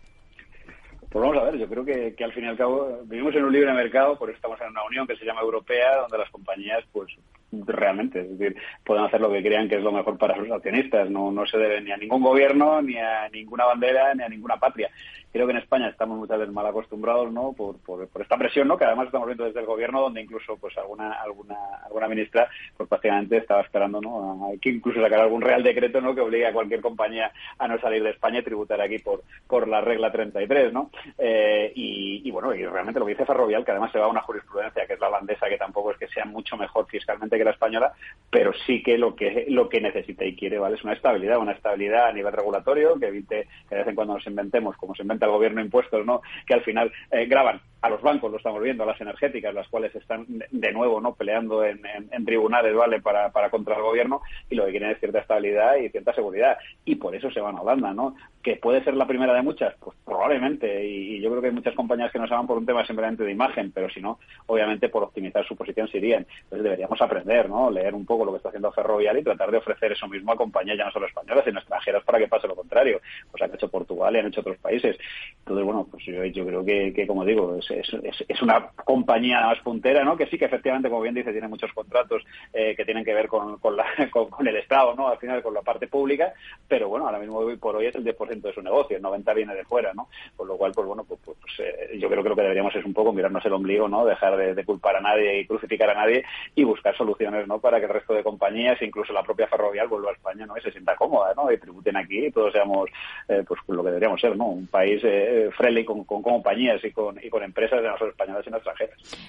Pues vamos a ver, yo creo que, al fin y al cabo vivimos en un libre mercado, por eso estamos en una unión que se llama europea, donde las compañías pues realmente. Es decir, pueden hacer lo que crean que es lo mejor para sus accionistas. No, no se debe ni a ningún gobierno, ni a ninguna bandera, ni a ninguna patria. Creo que en España estamos muchas veces mal acostumbrados, ¿no? Por, por, esta presión, ¿no? Que además estamos viendo desde el gobierno, donde incluso, pues, alguna, alguna, alguna ministra, pues, prácticamente estaba esperando, ¿no? A que incluso sacar algún real decreto, ¿no? Que obligue a cualquier compañía a no salir de España y tributar aquí por, por la regla 33, ¿no? Eh, y, y, bueno, y realmente lo que dice Ferrovial, que además se va a una jurisprudencia que es la holandesa, que tampoco es que sea mucho mejor fiscalmente que la española, pero sí que lo que lo que necesita y quiere vale es una estabilidad, una estabilidad a nivel regulatorio que evite que de vez en cuando nos inventemos, como se inventa el gobierno impuestos, ¿no? Que al final eh, graban a los bancos, lo estamos viendo, a las energéticas, las cuales están de nuevo no peleando en, tribunales, ¿vale? Para, para contra el gobierno y lo que quieren es cierta estabilidad y cierta seguridad. Y por eso se van a Holanda, ¿no? Que puede ser la primera de muchas, pues probablemente. Y, yo creo que hay muchas compañías que no se van por un tema simplemente de imagen, pero si no, obviamente por optimizar su posición se irían. Entonces deberíamos aprender, ¿no? Leer un poco lo que está haciendo Ferrovial y tratar de ofrecer eso mismo a compañías ya no solo españolas, sino extranjeras para que pase lo contrario. Pues han hecho Portugal y han hecho otros países. Entonces, bueno, pues yo, yo creo que, que, como digo, es, es, una compañía más puntera, ¿no? Que sí que efectivamente, como bien dice, tiene muchos contratos eh, que tienen que ver con, con, la, con, el Estado, ¿no? Al final con la parte pública, pero bueno, ahora mismo hoy por hoy es el 10% de su negocio, el 90% viene de fuera, ¿no? Por lo cual, pues bueno, pues, pues, pues eh, yo creo que lo que deberíamos es un poco mirarnos el ombligo, ¿no? Dejar de, culpar a nadie y crucificar a nadie y buscar soluciones, ¿no? Para que el resto de compañías, incluso la propia ferrovial, vuelva a España, ¿no? Y se sienta cómoda, ¿no? Y tributen aquí y todos seamos, eh, pues lo que deberíamos ser, ¿no? Un país eh, friendly con, con, compañías y con, y con empresas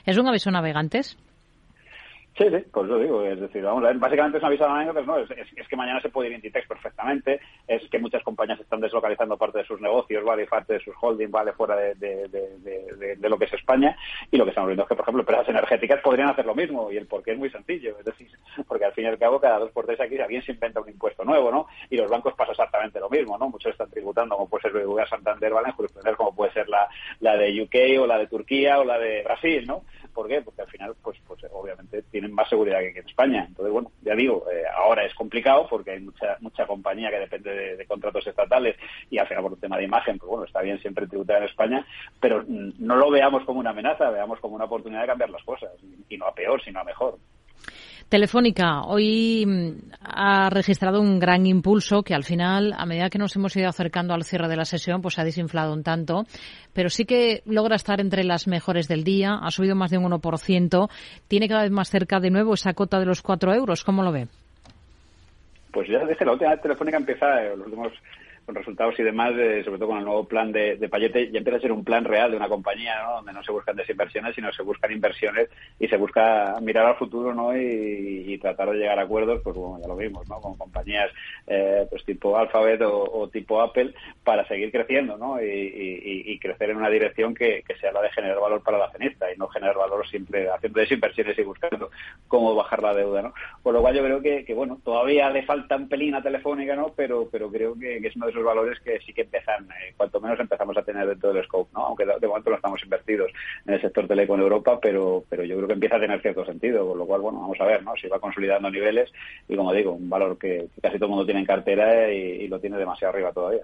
¿Es un aviso navegantes?
Sí, sí, pues lo digo. Es decir, vamos a ver, básicamente es una visa de pero no, es, es, que mañana se puede ir Inditex perfectamente, es que muchas compañías están deslocalizando parte de sus negocios, vale, parte de sus holdings, vale, fuera de, lo que es España, y lo que estamos viendo es que, por ejemplo, empresas energéticas podrían hacer lo mismo, y el porqué es muy sencillo, es decir, porque al fin y al cabo, cada dos por tres aquí alguien se inventa un impuesto nuevo, ¿no? Y los bancos pasa exactamente lo mismo, ¿no? Muchos están tributando, como puede ser BBVA Santander, ¿vale? En como puede ser la, la de UK o la de Turquía o la de Brasil, ¿no? ¿Por qué? Porque al final, pues, pues obviamente tienen más seguridad que en España. Entonces, bueno, ya digo, eh, ahora es complicado porque hay mucha mucha compañía que depende de, de, contratos estatales y al final por un tema de imagen, pues bueno, está bien siempre tributar en España, pero no lo veamos como una amenaza, veamos como una oportunidad de cambiar las cosas y no a peor, sino a mejor.
Telefónica hoy mm, ha registrado un gran impulso que al final, a medida que nos hemos ido acercando al cierre de la sesión, pues se ha desinflado un tanto, pero sí que logra estar entre las mejores del día, ha subido más de un 1%, tiene cada vez más cerca de nuevo esa cota de los 4 euros. ¿Cómo lo ve?
Pues ya desde la última Telefónica empieza, eh, los últimos con resultados y demás, sobre todo con el nuevo plan de, de Payete, ya empieza a ser un plan real de una compañía. Donde no se buscan desinversiones, sino se buscan inversiones y se busca mirar al futuro, ¿no? Y, tratar de llegar a acuerdos, pues bueno, ya lo vimos, ¿no? Con compañías eh, pues tipo Alphabet o, tipo Apple para seguir creciendo, ¿no? Y, crecer en una dirección que, que, sea la de generar valor para la accionista y no generar valor siempre haciendo desinversiones y buscando cómo bajar la deuda, ¿no? Por lo cual yo creo que, que bueno, todavía le falta un pelín a Telefónica, ¿no? Pero, pero creo que, que es uno de esos valores que sí que empiezan, eh, cuanto menos empezamos a tener dentro del scope, ¿no? Aunque de, momento no estamos invertidos en el sector teleco en Europa, pero, pero yo creo que empieza a tener cierto sentido, con lo cual, bueno, vamos a ver, ¿no? Si va consolidando niveles y, como digo, un valor que, que casi todo el mundo tiene en cartera y, y, lo tiene demasiado arriba todavía.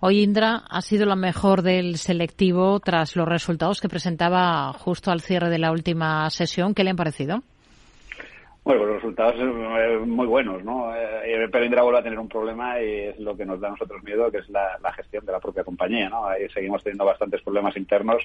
Hoy Indra ha sido la mejor del selectivo tras los resultados que presentaba justo al cierre de la última sesión. ¿Qué le han parecido?
Bueno, los resultados son muy buenos, ¿no? Eh, pero Indra vuelve a tener un problema y es lo que nos da a nosotros miedo, que es la, gestión de la propia compañía, ¿no? Ahí seguimos teniendo bastantes problemas internos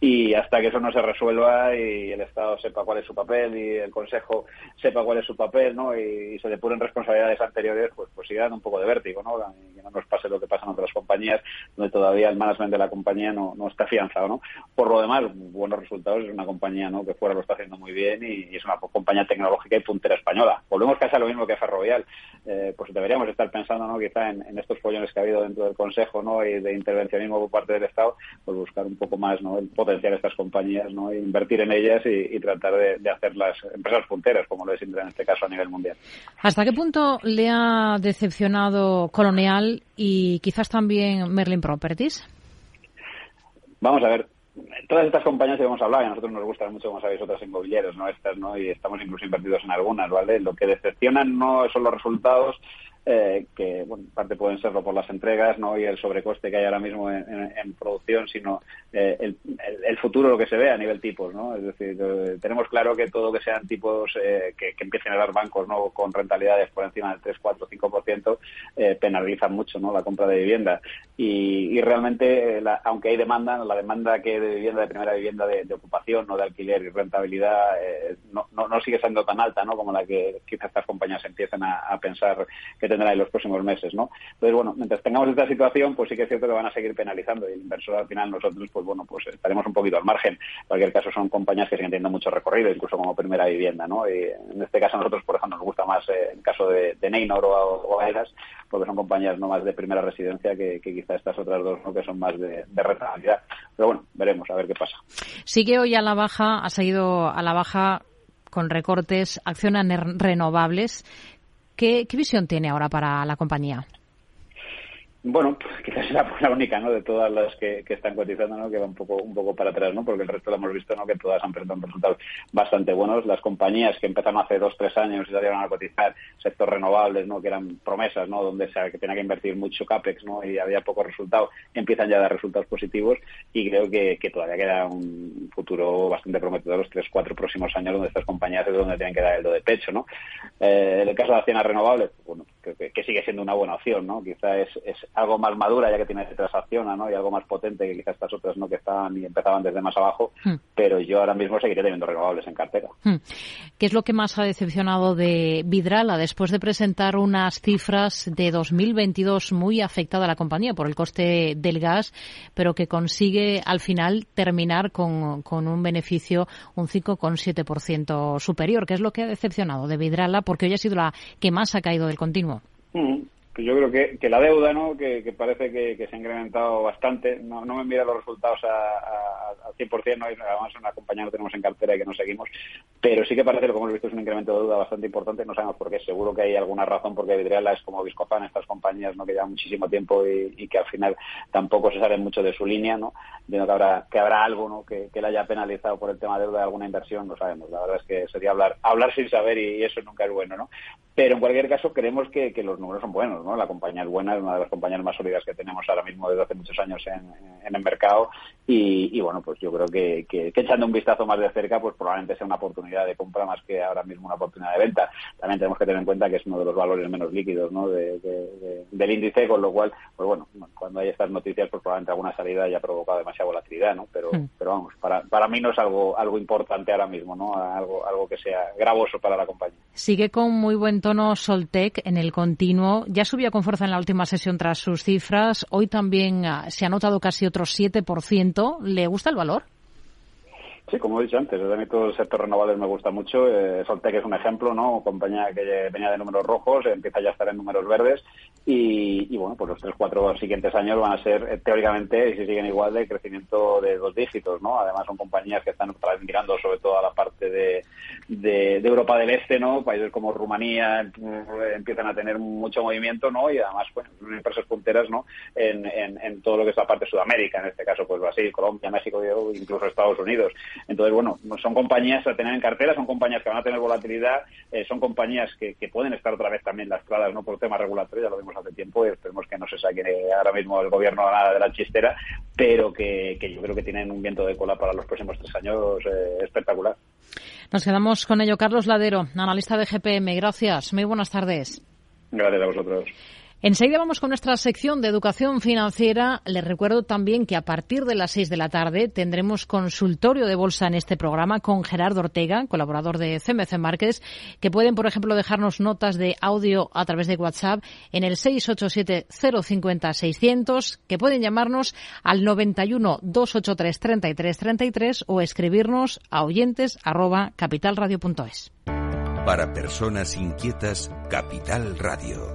y hasta que eso no se resuelva y el Estado sepa cuál es su papel y el Consejo sepa cuál es su papel, ¿no? Y, y se depuren responsabilidades anteriores, pues, pues sigue un poco de vértigo, ¿no? Que no nos pase lo que pasa en otras compañías, donde todavía el management de la compañía no, no está afianzado, ¿no? Por lo demás, buenos resultados, es una compañía, ¿no? Que fuera lo está haciendo muy bien y, y es una compañía tecnológica y puntera española. Volvemos casi a lo mismo que Ferrovial. Eh, pues deberíamos estar pensando, ¿no? Quizá en, en, estos pollones que ha habido dentro del Consejo, ¿no? Y de intervencionismo por parte del Estado, pues buscar un poco más, ¿no? El potencial de estas compañías, ¿no? E invertir en ellas y, y tratar de, de, hacer las empresas punteras, como lo es Indra en este caso a nivel mundial.
¿Hasta qué punto le ha decepcionado Colonial y quizás también Merlin Properties?
Vamos a ver, todas estas compañías que hemos hablado, y a nosotros nos gustan mucho, como sabéis, otras inmobiliarias, ¿no? Estas, ¿no? Y estamos incluso invertidos en algunas, ¿vale? Lo que decepcionan no son los resultados, eh, que bueno, en parte pueden serlo por las entregas ¿no? y el sobrecoste que hay ahora mismo en, producción, sino eh, el, el, futuro, lo que se ve a nivel tipos. ¿no? Es decir, eh, tenemos claro que todo que sean tipos eh, que, que, empiecen a dar bancos ¿no? con rentabilidades por encima del 3, 4, 5%, eh, penalizan mucho ¿no? la compra de vivienda. Y, y realmente, la, aunque hay demanda, la demanda que de vivienda, de primera vivienda de, ocupación, no de alquiler y rentabilidad, eh, no, no, no, sigue siendo tan alta ¿no? como la que quizás estas compañías empiecen a, a pensar que tendrá en los próximos meses, ¿no? Entonces, bueno, mientras tengamos esta situación, pues sí que es cierto que van a seguir penalizando y el inversor al final nosotros, pues bueno, pues estaremos un poquito al margen. En cualquier caso son compañías que siguen teniendo mucho recorrido, incluso como primera vivienda, ¿no? Y en este caso nosotros, por ejemplo, nos gusta más eh, en caso de, de Neynor o, o Aedas, porque son compañías no más de primera residencia que, que quizá estas otras dos, ¿no? Que son más de, de rentabilidad. Pero bueno, veremos a ver qué pasa.
Sigue hoy a la baja, ha seguido a la baja con recortes, accionan renovables. ¿Qué, ¿Qué, visión tiene ahora para la compañía?
Bueno, pues quizás es la, única, ¿no? De todas las que, están cotizando, ¿no? Que va un poco, un poco para atrás, ¿no? Porque el resto lo hemos visto, ¿no? Que todas han presentado resultados bastante buenos. Las compañías que empezaron hace dos, tres años y salieron a cotizar, sector renovables, ¿no? Que eran promesas, ¿no? Donde se que tenía que invertir mucho CAPEX, ¿no? Y había pocos resultados, empiezan ya a dar resultados positivos y creo que, todavía queda un futuro bastante prometedor los tres, cuatro próximos años donde estas compañías es donde tienen que dar el do de pecho, ¿no? Eh, en el caso de las cienas renovables, bueno, que, que, sigue siendo una buena opción, ¿no? Quizá es, es algo más madura ya que tiene transacciona, ¿no? Y algo más potente que quizás estas otras, ¿no? Que estaban y empezaban desde más abajo, hmm. pero yo ahora mismo seguiré teniendo renovables en cartera. Hmm.
¿Qué es lo que más ha decepcionado de Vidrala después de presentar unas cifras de 2022 muy afectada a la compañía por el coste del gas, pero que consigue al final terminar con, con un beneficio un 5,7% superior? ¿Qué es lo que ha decepcionado de Vidrala? Porque hoy ha sido la que más ha caído del continuo.
Yo creo que, que, la deuda, ¿no? que, parece que, se ha incrementado bastante. No, no me mira los resultados al 100%, ¿no? además una compañía no tenemos en cartera y que no seguimos, pero sí que parece que lo que hemos visto es un incremento de deuda bastante importante. No sabemos por qué, seguro que hay alguna razón porque Vidriala es como Viscofan, estas compañías ¿no? que llevan muchísimo tiempo y, que al final tampoco se salen mucho de su línea. ¿no? Entiendo que habrá, que habrá algo ¿no? que, que la haya penalizado por el tema de deuda de alguna inversión, no sabemos. La verdad es que sería hablar, hablar sin saber y, eso nunca es bueno. ¿no? Pero en cualquier caso creemos que, los números son buenos. ¿no? La compañía es buena, es una de las compañías más sólidas que tenemos ahora mismo desde hace muchos años en, en el mercado y, bueno, pues yo creo que, que, echando un vistazo más de cerca, pues probablemente sea una oportunidad de compra más que ahora mismo una oportunidad de venta. También tenemos que tener en cuenta que es uno de los valores menos líquidos ¿no? de, del índice, con lo cual, pues bueno, cuando hay estas noticias, pues probablemente alguna salida haya provocado demasiada volatilidad, ¿no? Pero, hmm. pero vamos, para, para mí no es algo, algo importante ahora mismo, ¿no? Algo, algo que sea gravoso para la compañía.
Sigue con muy buen tono Soltec en el continuo. Ya subía con fuerza en la última sesión tras sus cifras. Hoy también ah, se ha notado casi otro 7%. ¿Le gusta el valor?
Sí, como he dicho antes, a mí todo el sector renovables me gusta mucho. Eh, Soltec es un ejemplo, ¿no? Compañía que venía de números rojos, empieza ya a estar en números verdes y, bueno, pues los tres, cuatro siguientes años van a ser, eh, teóricamente, y si siguen igual, de crecimiento de dos dígitos, ¿no? Además son compañías que están mirando sobre todo a la parte de, de, Europa del Este, ¿no? Países como Rumanía eh, empiezan a tener mucho movimiento, ¿no? Y además, bueno, empresas punteras, ¿no? En, en, en todo lo que es la parte de Sudamérica, en este caso, pues Brasil, Colombia, México, incluso Estados Unidos. Entonces, bueno, son compañías a tener en cartera, son compañías que van a tener volatilidad, eh, son compañías que, pueden estar otra vez también lastradas no por temas regulatorios, ya lo vimos hace tiempo y esperemos que no se saque ahora mismo el gobierno nada de la chistera, pero que, yo creo que tienen un viento de cola para los próximos tres años eh, espectacular.
Nos quedamos con ello. Carlos Ladero, analista de GPM. Gracias. Muy buenas tardes.
Gracias a vosotros.
Enseguida vamos con nuestra sección de educación financiera. Les recuerdo también que a partir de las seis de la tarde tendremos consultorio de bolsa en este programa con Gerardo Ortega, colaborador de CMC Márquez, que pueden, por ejemplo, dejarnos notas de audio a través de WhatsApp en el 687-050-600, que pueden llamarnos al 91 283 33 33 o escribirnos a oyentes arroba capitalradio.es.
Para personas inquietas, Capital Radio.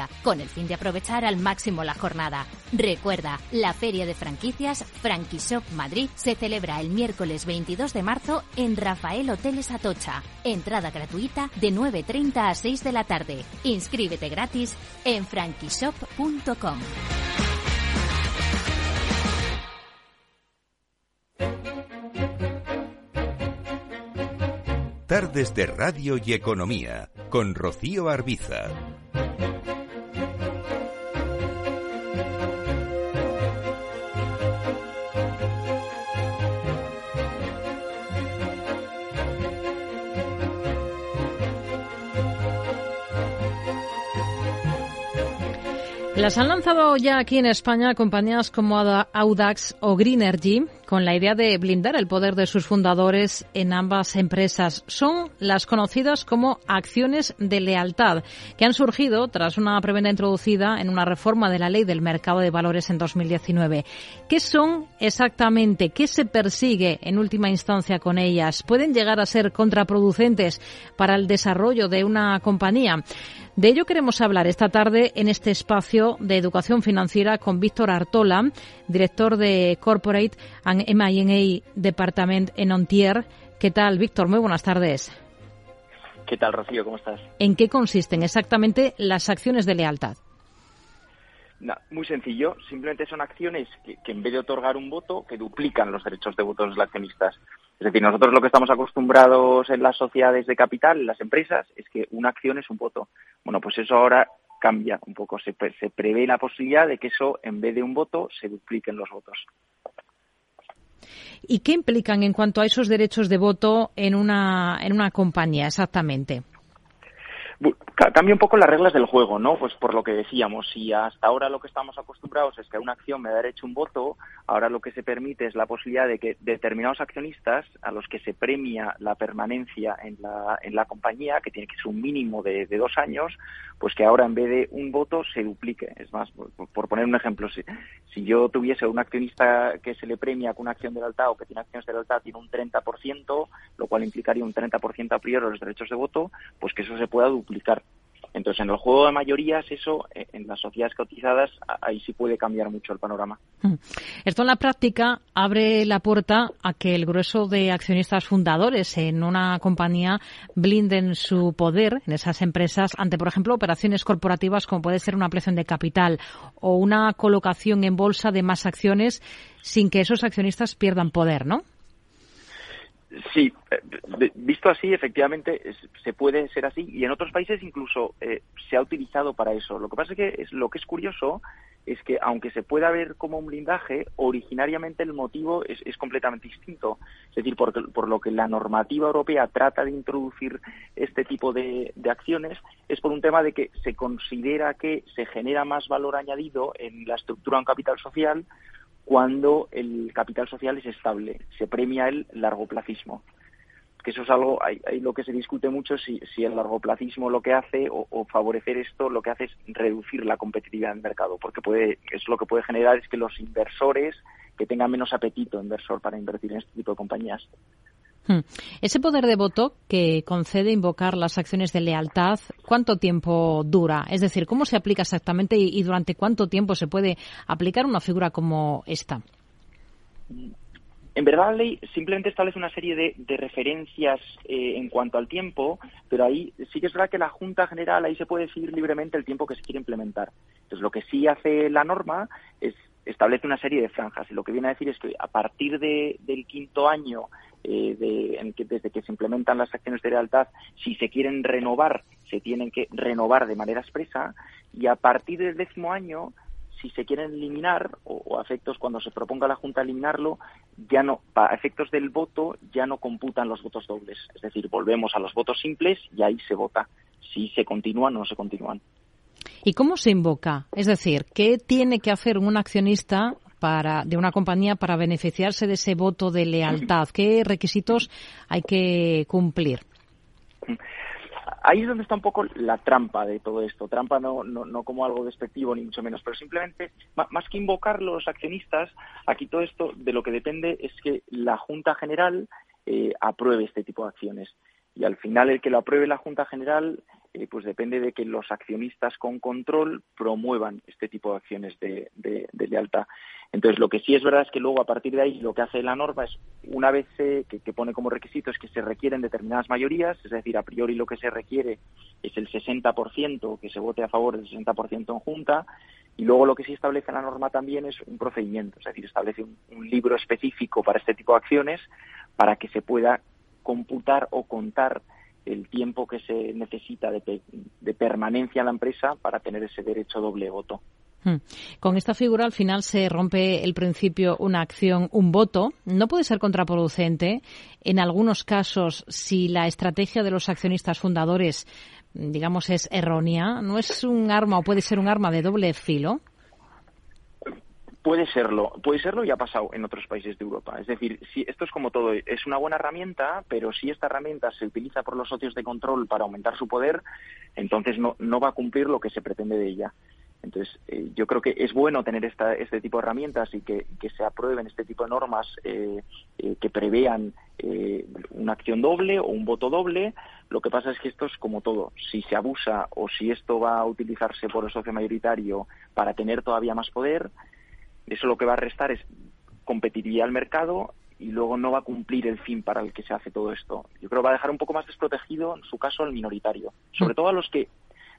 con el fin de aprovechar al máximo la jornada. Recuerda, la Feria de Franquicias Franquishop Madrid se celebra el miércoles 22 de marzo en Rafael Hoteles Atocha. Entrada gratuita de 9.30 a 6 de la tarde. Inscríbete gratis en franquishop.com.
Tardes de Radio y Economía con Rocío Arbiza.
Las han lanzado ya aquí en España compañías como Audax o Greenergy con la idea de blindar el poder de sus fundadores en ambas empresas. Son las conocidas como acciones de lealtad, que han surgido tras una prebenda introducida en una reforma de la ley del mercado de valores en 2019. ¿Qué son exactamente? ¿Qué se persigue en última instancia con ellas? ¿Pueden llegar a ser contraproducentes para el desarrollo de una compañía? De ello queremos hablar esta tarde en este espacio de educación financiera con Víctor Artola, director de Corporate and M&A Department en Ontier. ¿Qué tal, Víctor? Muy buenas tardes.
¿Qué tal, Rocío? ¿Cómo estás?
¿En qué consisten exactamente las acciones de lealtad?
muy sencillo, simplemente son acciones que, que, en vez de otorgar un voto, que duplican los derechos de voto de los accionistas. Es decir, nosotros lo que estamos acostumbrados en las sociedades de capital, en las empresas, es que una acción es un voto. Bueno, pues eso ahora cambia un poco. Se, se prevé la posibilidad de que eso, en vez de un voto, se dupliquen los votos.
¿Y qué implican en cuanto a esos derechos de voto en una, en una compañía exactamente?
Cambia un poco las reglas del juego, ¿no? Pues por lo que decíamos, si hasta ahora lo que estamos acostumbrados es que una acción me da derecho un voto, ahora lo que se permite es la posibilidad de que determinados accionistas a los que se premia la permanencia en la, en la compañía, que tiene que ser un mínimo de, dos años, pues que ahora en vez de un voto se duplique. Es más, por, poner un ejemplo, si, si yo tuviese un accionista que se le premia con una acción de lealtad o que tiene acciones de lealtad tiene un 30%, lo cual implicaría un 30% a priori de los derechos de voto, pues que eso se pueda duplicar. Entonces, en el juego de mayorías, eso, eh, en las sociedades cotizadas, ahí sí puede cambiar mucho el panorama.
Mm. Esto en la práctica abre la puerta a que el grueso de accionistas fundadores en una compañía blinden su poder en esas empresas ante, por ejemplo, operaciones corporativas como puede ser una ampliación de capital o una colocación en bolsa de más acciones sin que esos accionistas pierdan poder, ¿no?
Sí, eh, visto así, efectivamente, se puede ser así y en otros países incluso eh, se ha utilizado para eso. Lo que pasa es que es, lo que es curioso es que aunque se pueda ver como un blindaje, originariamente el motivo es, completamente distinto. Es decir, por, por, lo que la normativa europea trata de introducir este tipo de, de acciones es por un tema de que se considera que se genera más valor añadido en la estructura de un capital social cuando el capital social es estable, se premia el largoplacismo. Que eso es algo, hay, lo que se discute mucho si, si el largoplacismo lo que hace o, favorecer esto lo que hace es reducir la competitividad del mercado, porque puede, es lo que puede generar es que los inversores que tengan menos apetito inversor para invertir en este tipo de compañías.
Hmm. Ese poder de voto que concede invocar las acciones de lealtad, ¿cuánto tiempo dura? Es decir, ¿cómo se aplica exactamente y, durante cuánto tiempo se puede aplicar una figura como esta?
En verdad la ley simplemente establece una serie de, referencias eh, en cuanto al tiempo, pero ahí sí que es verdad que la Junta General ahí se puede decidir libremente el tiempo que se quiere implementar. Entonces lo que sí hace la norma es establece una serie de franjas y lo que viene a decir es que a partir de, del quinto año eh, de, que, desde que se implementan las acciones de lealtad, si se quieren renovar, se tienen que renovar de manera expresa y a partir del décimo año, si se quieren eliminar o, a efectos cuando se proponga la Junta eliminarlo, ya no, a efectos del voto ya no computan los votos dobles. Es decir, volvemos a los votos simples y ahí se vota si se continúan o no se continúan.
¿Y cómo se invoca? Es decir, ¿qué tiene que hacer un accionista para, de una compañía para beneficiarse de ese voto de lealtad? ¿Qué requisitos hay que cumplir?
Ahí es donde está un poco la trampa de todo esto. Trampa no, no, no como algo despectivo ni mucho menos, pero simplemente, más que invocar los accionistas, aquí todo esto de lo que depende es que la Junta General eh, apruebe este tipo de acciones. Y al final el que lo apruebe la Junta General eh, pues depende de que los accionistas con control promuevan este tipo de acciones de, lealtad. Entonces, lo que sí es verdad es que luego, a partir de ahí, lo que hace la norma es, una vez que, pone como requisito, es que se requieren determinadas mayorías, es decir, a priori lo que se requiere es el 60%, que se vote a favor del 60% en junta, y luego lo que sí establece la norma también es un procedimiento, es decir, establece un libro específico para este tipo de acciones para que se pueda computar o contar el tiempo que se necesita de, permanencia en la empresa para tener ese derecho doble voto.
Hmm. Con esta figura al final se rompe el principio una acción, un voto. ¿No puede ser contraproducente en algunos casos si la estrategia de los accionistas fundadores, digamos, es errónea? ¿No es un arma o puede ser un arma de doble filo?
Puede serlo, puede serlo y ha pasado en otros países de Europa. Es decir, si esto es como todo, es una buena herramienta, pero si esta herramienta se utiliza por los socios de control para aumentar su poder, entonces no, no va a cumplir lo que se pretende de ella. Entonces, eh, yo creo que es bueno tener esta, este tipo de herramientas y que, se aprueben este tipo de normas eh, eh, que prevean una acción doble o un voto doble. Lo que pasa es que esto es como todo. Si se abusa o si esto va a utilizarse por el socio mayoritario para tener todavía más poder, eso lo que va a restar es competitividad al mercado y luego no va a cumplir el fin para el que se hace todo esto. Yo creo que va a dejar un poco más desprotegido, en su caso, al minoritario. Sobre mm. todo a los que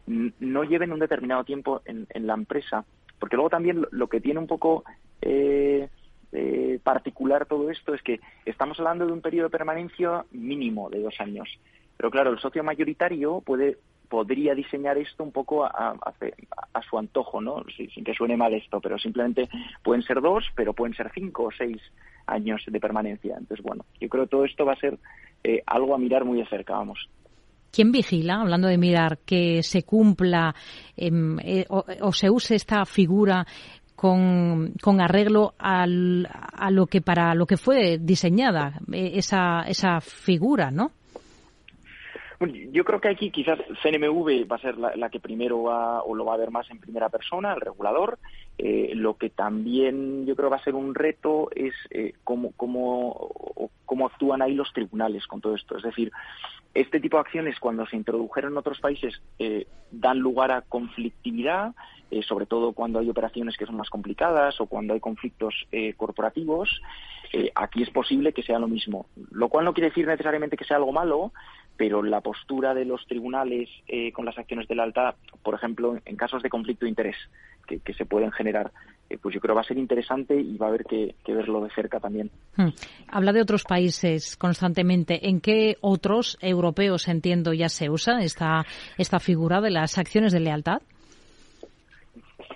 no lleven un determinado tiempo en, la empresa. Porque luego también lo, que tiene un poco eh, eh, particular todo esto es que estamos hablando de un periodo de permanencia mínimo de dos años. Pero claro, el socio mayoritario puede podría diseñar esto un poco a, a, su antojo, ¿no? Sin, que suene mal esto, pero simplemente pueden ser dos, pero pueden ser cinco o seis años de permanencia. Entonces, bueno, yo creo que todo esto va a ser eh, algo a mirar muy de cerca, vamos.
¿Quién vigila, hablando de mirar, que se cumpla em, eh, o, se use esta figura con, arreglo a lo que para lo que fue diseñada eh, esa, esa figura, ¿no?
Yo creo que aquí quizás CNMV va a ser la, que primero va o lo va a ver más en primera persona, el regulador. Eh, lo que también yo creo va a ser un reto es cómo, cómo, cómo actúan ahí los tribunales con todo esto. Es decir, este tipo de acciones, cuando se introdujeron en otros países, eh, dan lugar a conflictividad, eh, sobre todo cuando hay operaciones que son más complicadas o cuando hay conflictos eh, corporativos. aquí es posible que sea lo mismo, lo cual no quiere decir necesariamente que sea algo malo, pero la postura de los tribunales con las acciones de la alta, por ejemplo, en casos de conflicto de interés que se pueden generar, eh, pues yo creo va a ser interesante y va a haber que, verlo de cerca también.
Hmm. Habla de otros países constantemente. ¿En qué otros europeos, entiendo, ya se usa esta, esta figura de las acciones de lealtad?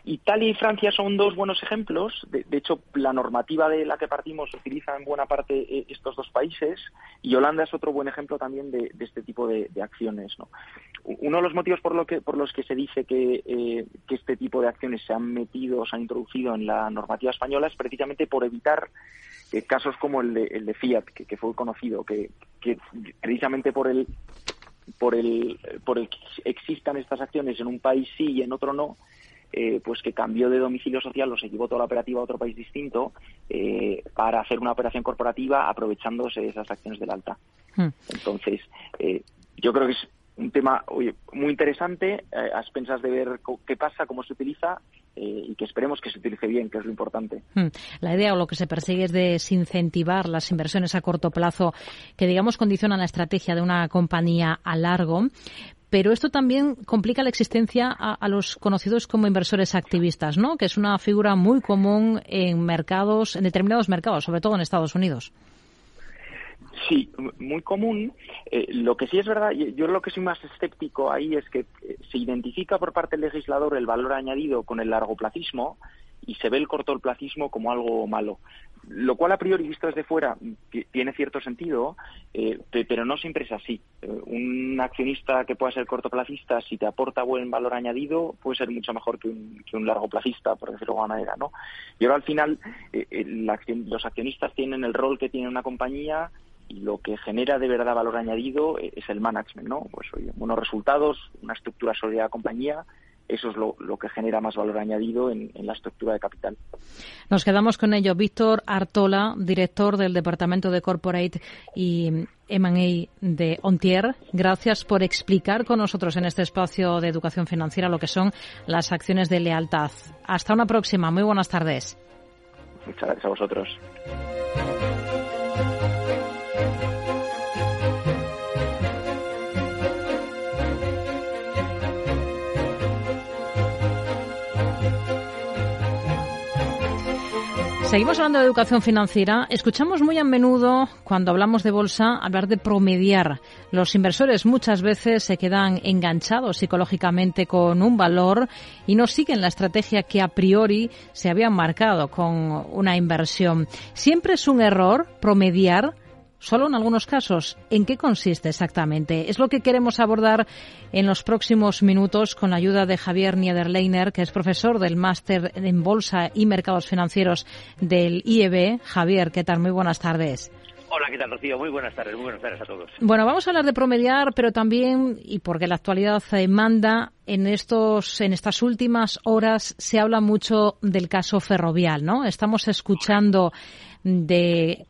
Italia y Francia son dos buenos ejemplos. De, hecho, la normativa de la que partimos utiliza en buena parte eh, estos dos países y Holanda es otro buen ejemplo también de, este tipo de, acciones. Uno de los motivos por, lo que, por los que se dice que, eh, este tipo de acciones se han metido, se han introducido en la normativa española es precisamente por evitar eh, casos como el de, Fiat, que, fue conocido, que, precisamente por el por el por el que existan estas acciones en un país sí y en otro no, eh, pues que cambió de domicilio social o se llevó toda la operativa a otro país distinto eh, para hacer una operación corporativa aprovechándose de esas acciones del alta. Hmm. Entonces, eh, yo creo que es un tema muy interesante a expensas de ver qué pasa, cómo se utiliza y que esperemos que se utilice bien, que es lo importante.
Hmm. La idea o lo que se persigue es desincentivar las inversiones a corto plazo que, digamos, condicionan la estrategia de una compañía a largo. Pero esto también complica la existencia a, los conocidos como inversores activistas, ¿no? Que es una figura muy común en mercados, en determinados mercados, sobre todo en Estados Unidos.
Sí, muy común. Eh, lo que sí es verdad, yo lo que soy más escéptico ahí es que eh, se identifica por parte del legislador el valor añadido con el largoplacismo y se ve el cortoplacismo como algo malo lo cual a priori visto desde fuera tiene cierto sentido, eh, pero no siempre es así. Eh, un accionista que pueda ser cortoplacista, si te aporta buen valor añadido, puede ser mucho mejor que un, que un largoplacista, por decirlo de alguna manera, ¿no? Y ahora al final eh, los accionistas tienen el rol que tiene una compañía y lo que genera de verdad valor añadido es el management, ¿no? Pues oye, buenos resultados, una estructura sólida de la compañía eso es lo, que genera más valor añadido en, la estructura de capital.
Nos quedamos con ello. Víctor Artola, director del Departamento de Corporate y M&A de Ontier. Gracias por explicar con nosotros en este espacio de educación financiera lo que son las acciones de lealtad. Hasta una próxima. Muy buenas tardes.
Muchas gracias a vosotros.
Seguimos hablando de educación financiera. Escuchamos muy a menudo, cuando hablamos de bolsa, hablar de promediar. Los inversores muchas veces se quedan enganchados psicológicamente con un valor y no siguen la estrategia que a priori se habían marcado con una inversión. Siempre es un error promediar Solo en algunos casos. ¿En qué consiste exactamente? Es lo que queremos abordar en los próximos minutos con la ayuda de Javier Niederleiner, que es profesor del máster en Bolsa y Mercados Financieros del IEB. Javier, ¿qué tal? Muy buenas tardes.
Hola, ¿qué tal, Rocío? Muy buenas tardes, muy buenas tardes a todos.
Bueno, vamos a hablar de promediar, pero también, y porque la actualidad manda, en estos, en estas últimas horas se habla mucho del caso ferrovial, ¿no? Estamos escuchando de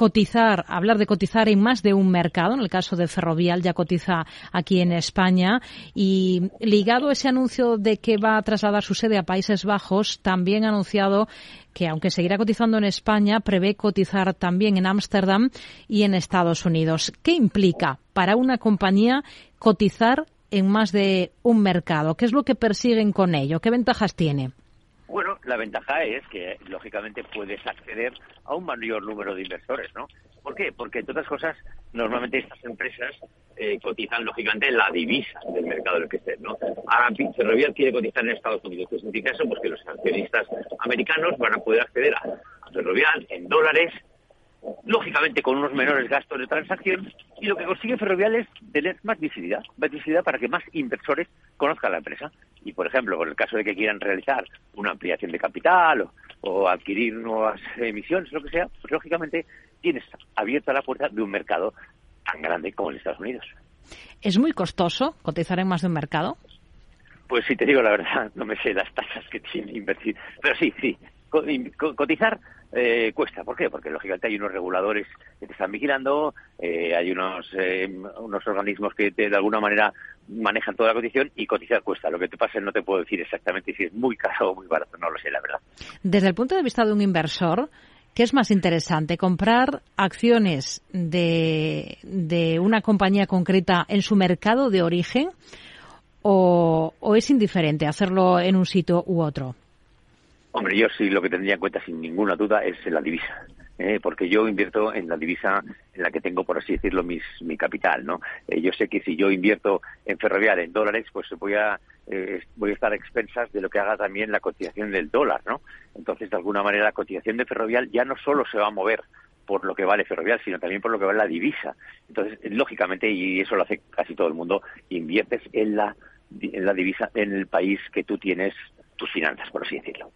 cotizar, hablar de cotizar en más de un mercado, en el caso de Ferrovial ya cotiza aquí en España y ligado a ese anuncio de que va a trasladar su sede a Países Bajos, también ha anunciado que aunque seguirá cotizando en España, prevé cotizar también en Ámsterdam y en Estados Unidos. ¿Qué implica para una compañía cotizar en más de un mercado? ¿Qué es lo que persiguen con ello? ¿Qué ventajas tiene?
Bueno, la ventaja es que, lógicamente, puedes acceder a un mayor número de inversores, ¿no? ¿Por qué? Porque, entre otras cosas, normalmente estas empresas eh, cotizan, lógicamente, en la divisa del mercado en el que estén, ¿no? Ahora, Ferrovial quiere cotizar en Estados Unidos. ¿Qué significa eso? Pues que los accionistas americanos van a poder acceder a, Ferrovial en dólares lógicamente con unos menores gastos de transacción, y lo que consigue Ferrovial es tener más visibilidad, más visibilidad para que más inversores conozcan la empresa. Y, por ejemplo, por el caso de que quieran realizar una ampliación de capital o, adquirir nuevas emisiones, lo que sea, pues lógicamente tienes abierta la puerta de un mercado tan grande como en Estados Unidos.
¿Es muy costoso cotizar en más de un mercado?
Pues si te digo la verdad, no me sé las tasas que tiene invertir. Pero sí, sí, cotizar eh, cuesta. ¿Por qué? Porque lógicamente hay unos reguladores que te están vigilando, eh, hay unos, eh, unos organismos que de alguna manera manejan toda la cotización y cotizar cuesta. Lo que te pasa no te puedo decir exactamente si es muy caro o muy barato, no lo sé, la verdad.
Desde el punto de vista de un inversor, ¿qué es más interesante? ¿Comprar acciones de, de una compañía concreta en su mercado de origen o es indiferente hacerlo en un sitio u otro?
Hombre, yo sí lo que tendría en cuenta sin ninguna duda es la divisa. ¿eh? porque yo invierto en la divisa en la que tengo, por así decirlo, mis, mi capital, ¿no? Eh, yo sé que si yo invierto en ferrovial en dólares, pues voy a eh, voy a estar a expensas de lo que haga también la cotización del dólar, ¿no? Entonces, de alguna manera, la cotización de ferrovial ya no solo se va a mover por lo que vale ferrovial, sino también por lo que vale la divisa. Entonces, lógicamente, y eso lo hace casi todo el mundo, inviertes en la en la divisa en el país que tú tienes tus finanzas, por así decirlo.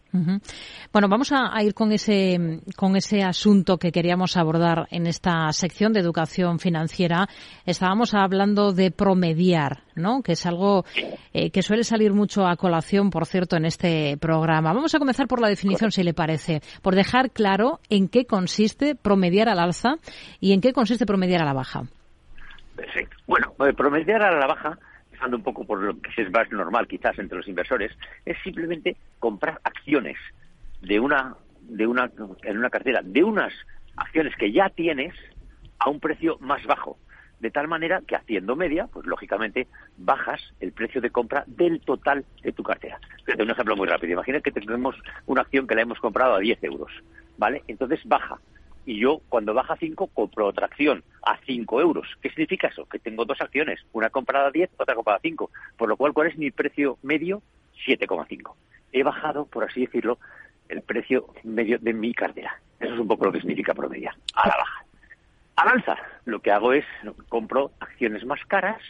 Bueno, vamos a, ir con ese, con ese asunto que queríamos abordar en esta sección de educación financiera. Estábamos hablando de promediar, ¿no? Que es algo eh, que suele salir mucho a colación, por cierto, en este programa. Vamos a comenzar por la definición, si le parece, por dejar claro en qué consiste promediar al alza y en qué consiste promediar a la baja.
Perfecto. Bueno, eh, promediar a la baja un poco por lo que es más normal quizás entre los inversores, es simplemente comprar acciones de una, de una, en una cartera, de unas acciones que ya tienes a un precio más bajo. De tal manera que haciendo media, pues lógicamente bajas el precio de compra del total de tu cartera. Fíjate, un ejemplo muy rápido. Imagina que tenemos una acción que la hemos comprado a 10 euros, ¿vale? Entonces baja y yo cuando baja 5 compro otra acción a 5 euros. ¿Qué significa eso? Que tengo dos acciones, una comprada a 10, otra comprada a 5. Por lo cual, ¿cuál es mi precio medio? 7,5. He bajado, por así decirlo, el precio medio de mi cartera. Eso es un poco lo que significa promediar, a la baja. Al alza, lo que hago es compro acciones más caras,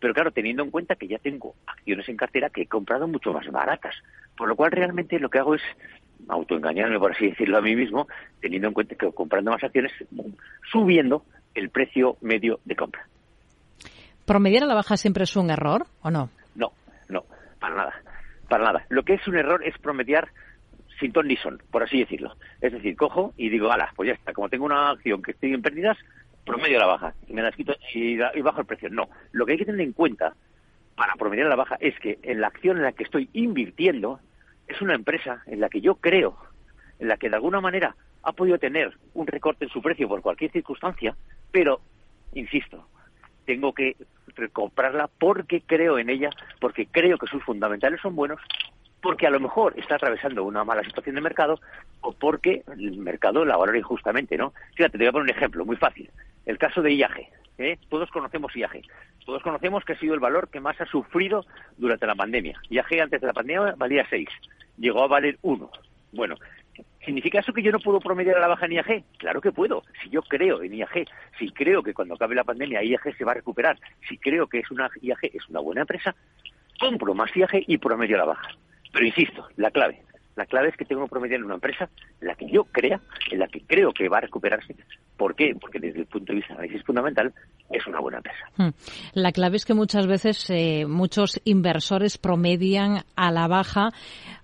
pero claro, teniendo en cuenta que ya tengo acciones en cartera que he comprado mucho más baratas. Por lo cual, realmente lo que hago es autoengañarme, por así decirlo a mí mismo, teniendo en cuenta que comprando más acciones, subiendo el precio medio de compra.
¿Promediar a la baja siempre es un error o no?
No, no, para nada, para nada. Lo que es un error es promediar sin ton ni son, por así decirlo. Es decir, cojo y digo, ala, pues ya está, como tengo una acción que estoy en pérdidas, promedio a la baja y me la quito y, y bajo el precio. No, lo que hay que tener en cuenta para promediar a la baja es que en la acción en la que estoy invirtiendo es una empresa en la que yo creo, en la que de alguna manera ha podido tener un recorte en su precio por cualquier circunstancia, pero, insisto, tengo que comprarla porque creo en ella, porque creo que sus fundamentales son buenos porque a lo mejor está atravesando una mala situación de mercado o porque el mercado la valora injustamente, ¿no? Fíjate, te voy a poner un ejemplo muy fácil. El caso de IAG. ¿eh? Todos conocemos IAG. Todos conocemos que ha sido el valor que más ha sufrido durante la pandemia. IAG antes de la pandemia valía 6. Llegó a valer 1. Bueno, ¿Significa eso que yo no puedo promediar a la baja en IAG? Claro que puedo. Si yo creo en IAG, si creo que cuando acabe la pandemia IAG se va a recuperar, si creo que es una IAG es una buena empresa, compro más IAG y promedio a la baja. Pero insisto, la clave, la clave es que tengo que promediar en una empresa en la que yo crea, en la que creo que va a recuperarse. ¿Por qué? Porque desde el punto de vista de análisis fundamental es una buena empresa.
Hmm. La clave es que muchas veces eh, muchos inversores promedian a la baja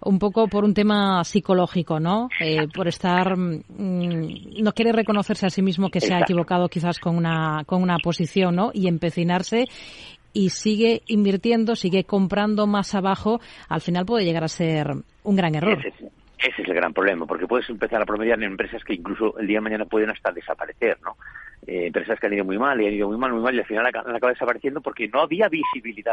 un poco por un tema psicológico, ¿no? Eh, por estar mm, no quiere reconocerse a sí mismo que se ha equivocado quizás con una con una posición, ¿no? Y empecinarse y sigue invirtiendo, sigue comprando más abajo, al final puede llegar a ser un gran error.
Ese, es el gran problema, porque puedes empezar a promediar en empresas que incluso el día de mañana pueden hasta desaparecer, ¿no? Eh, empresas que han ido muy mal y han ido muy mal, muy mal y al final acaban desapareciendo porque no había visibilidad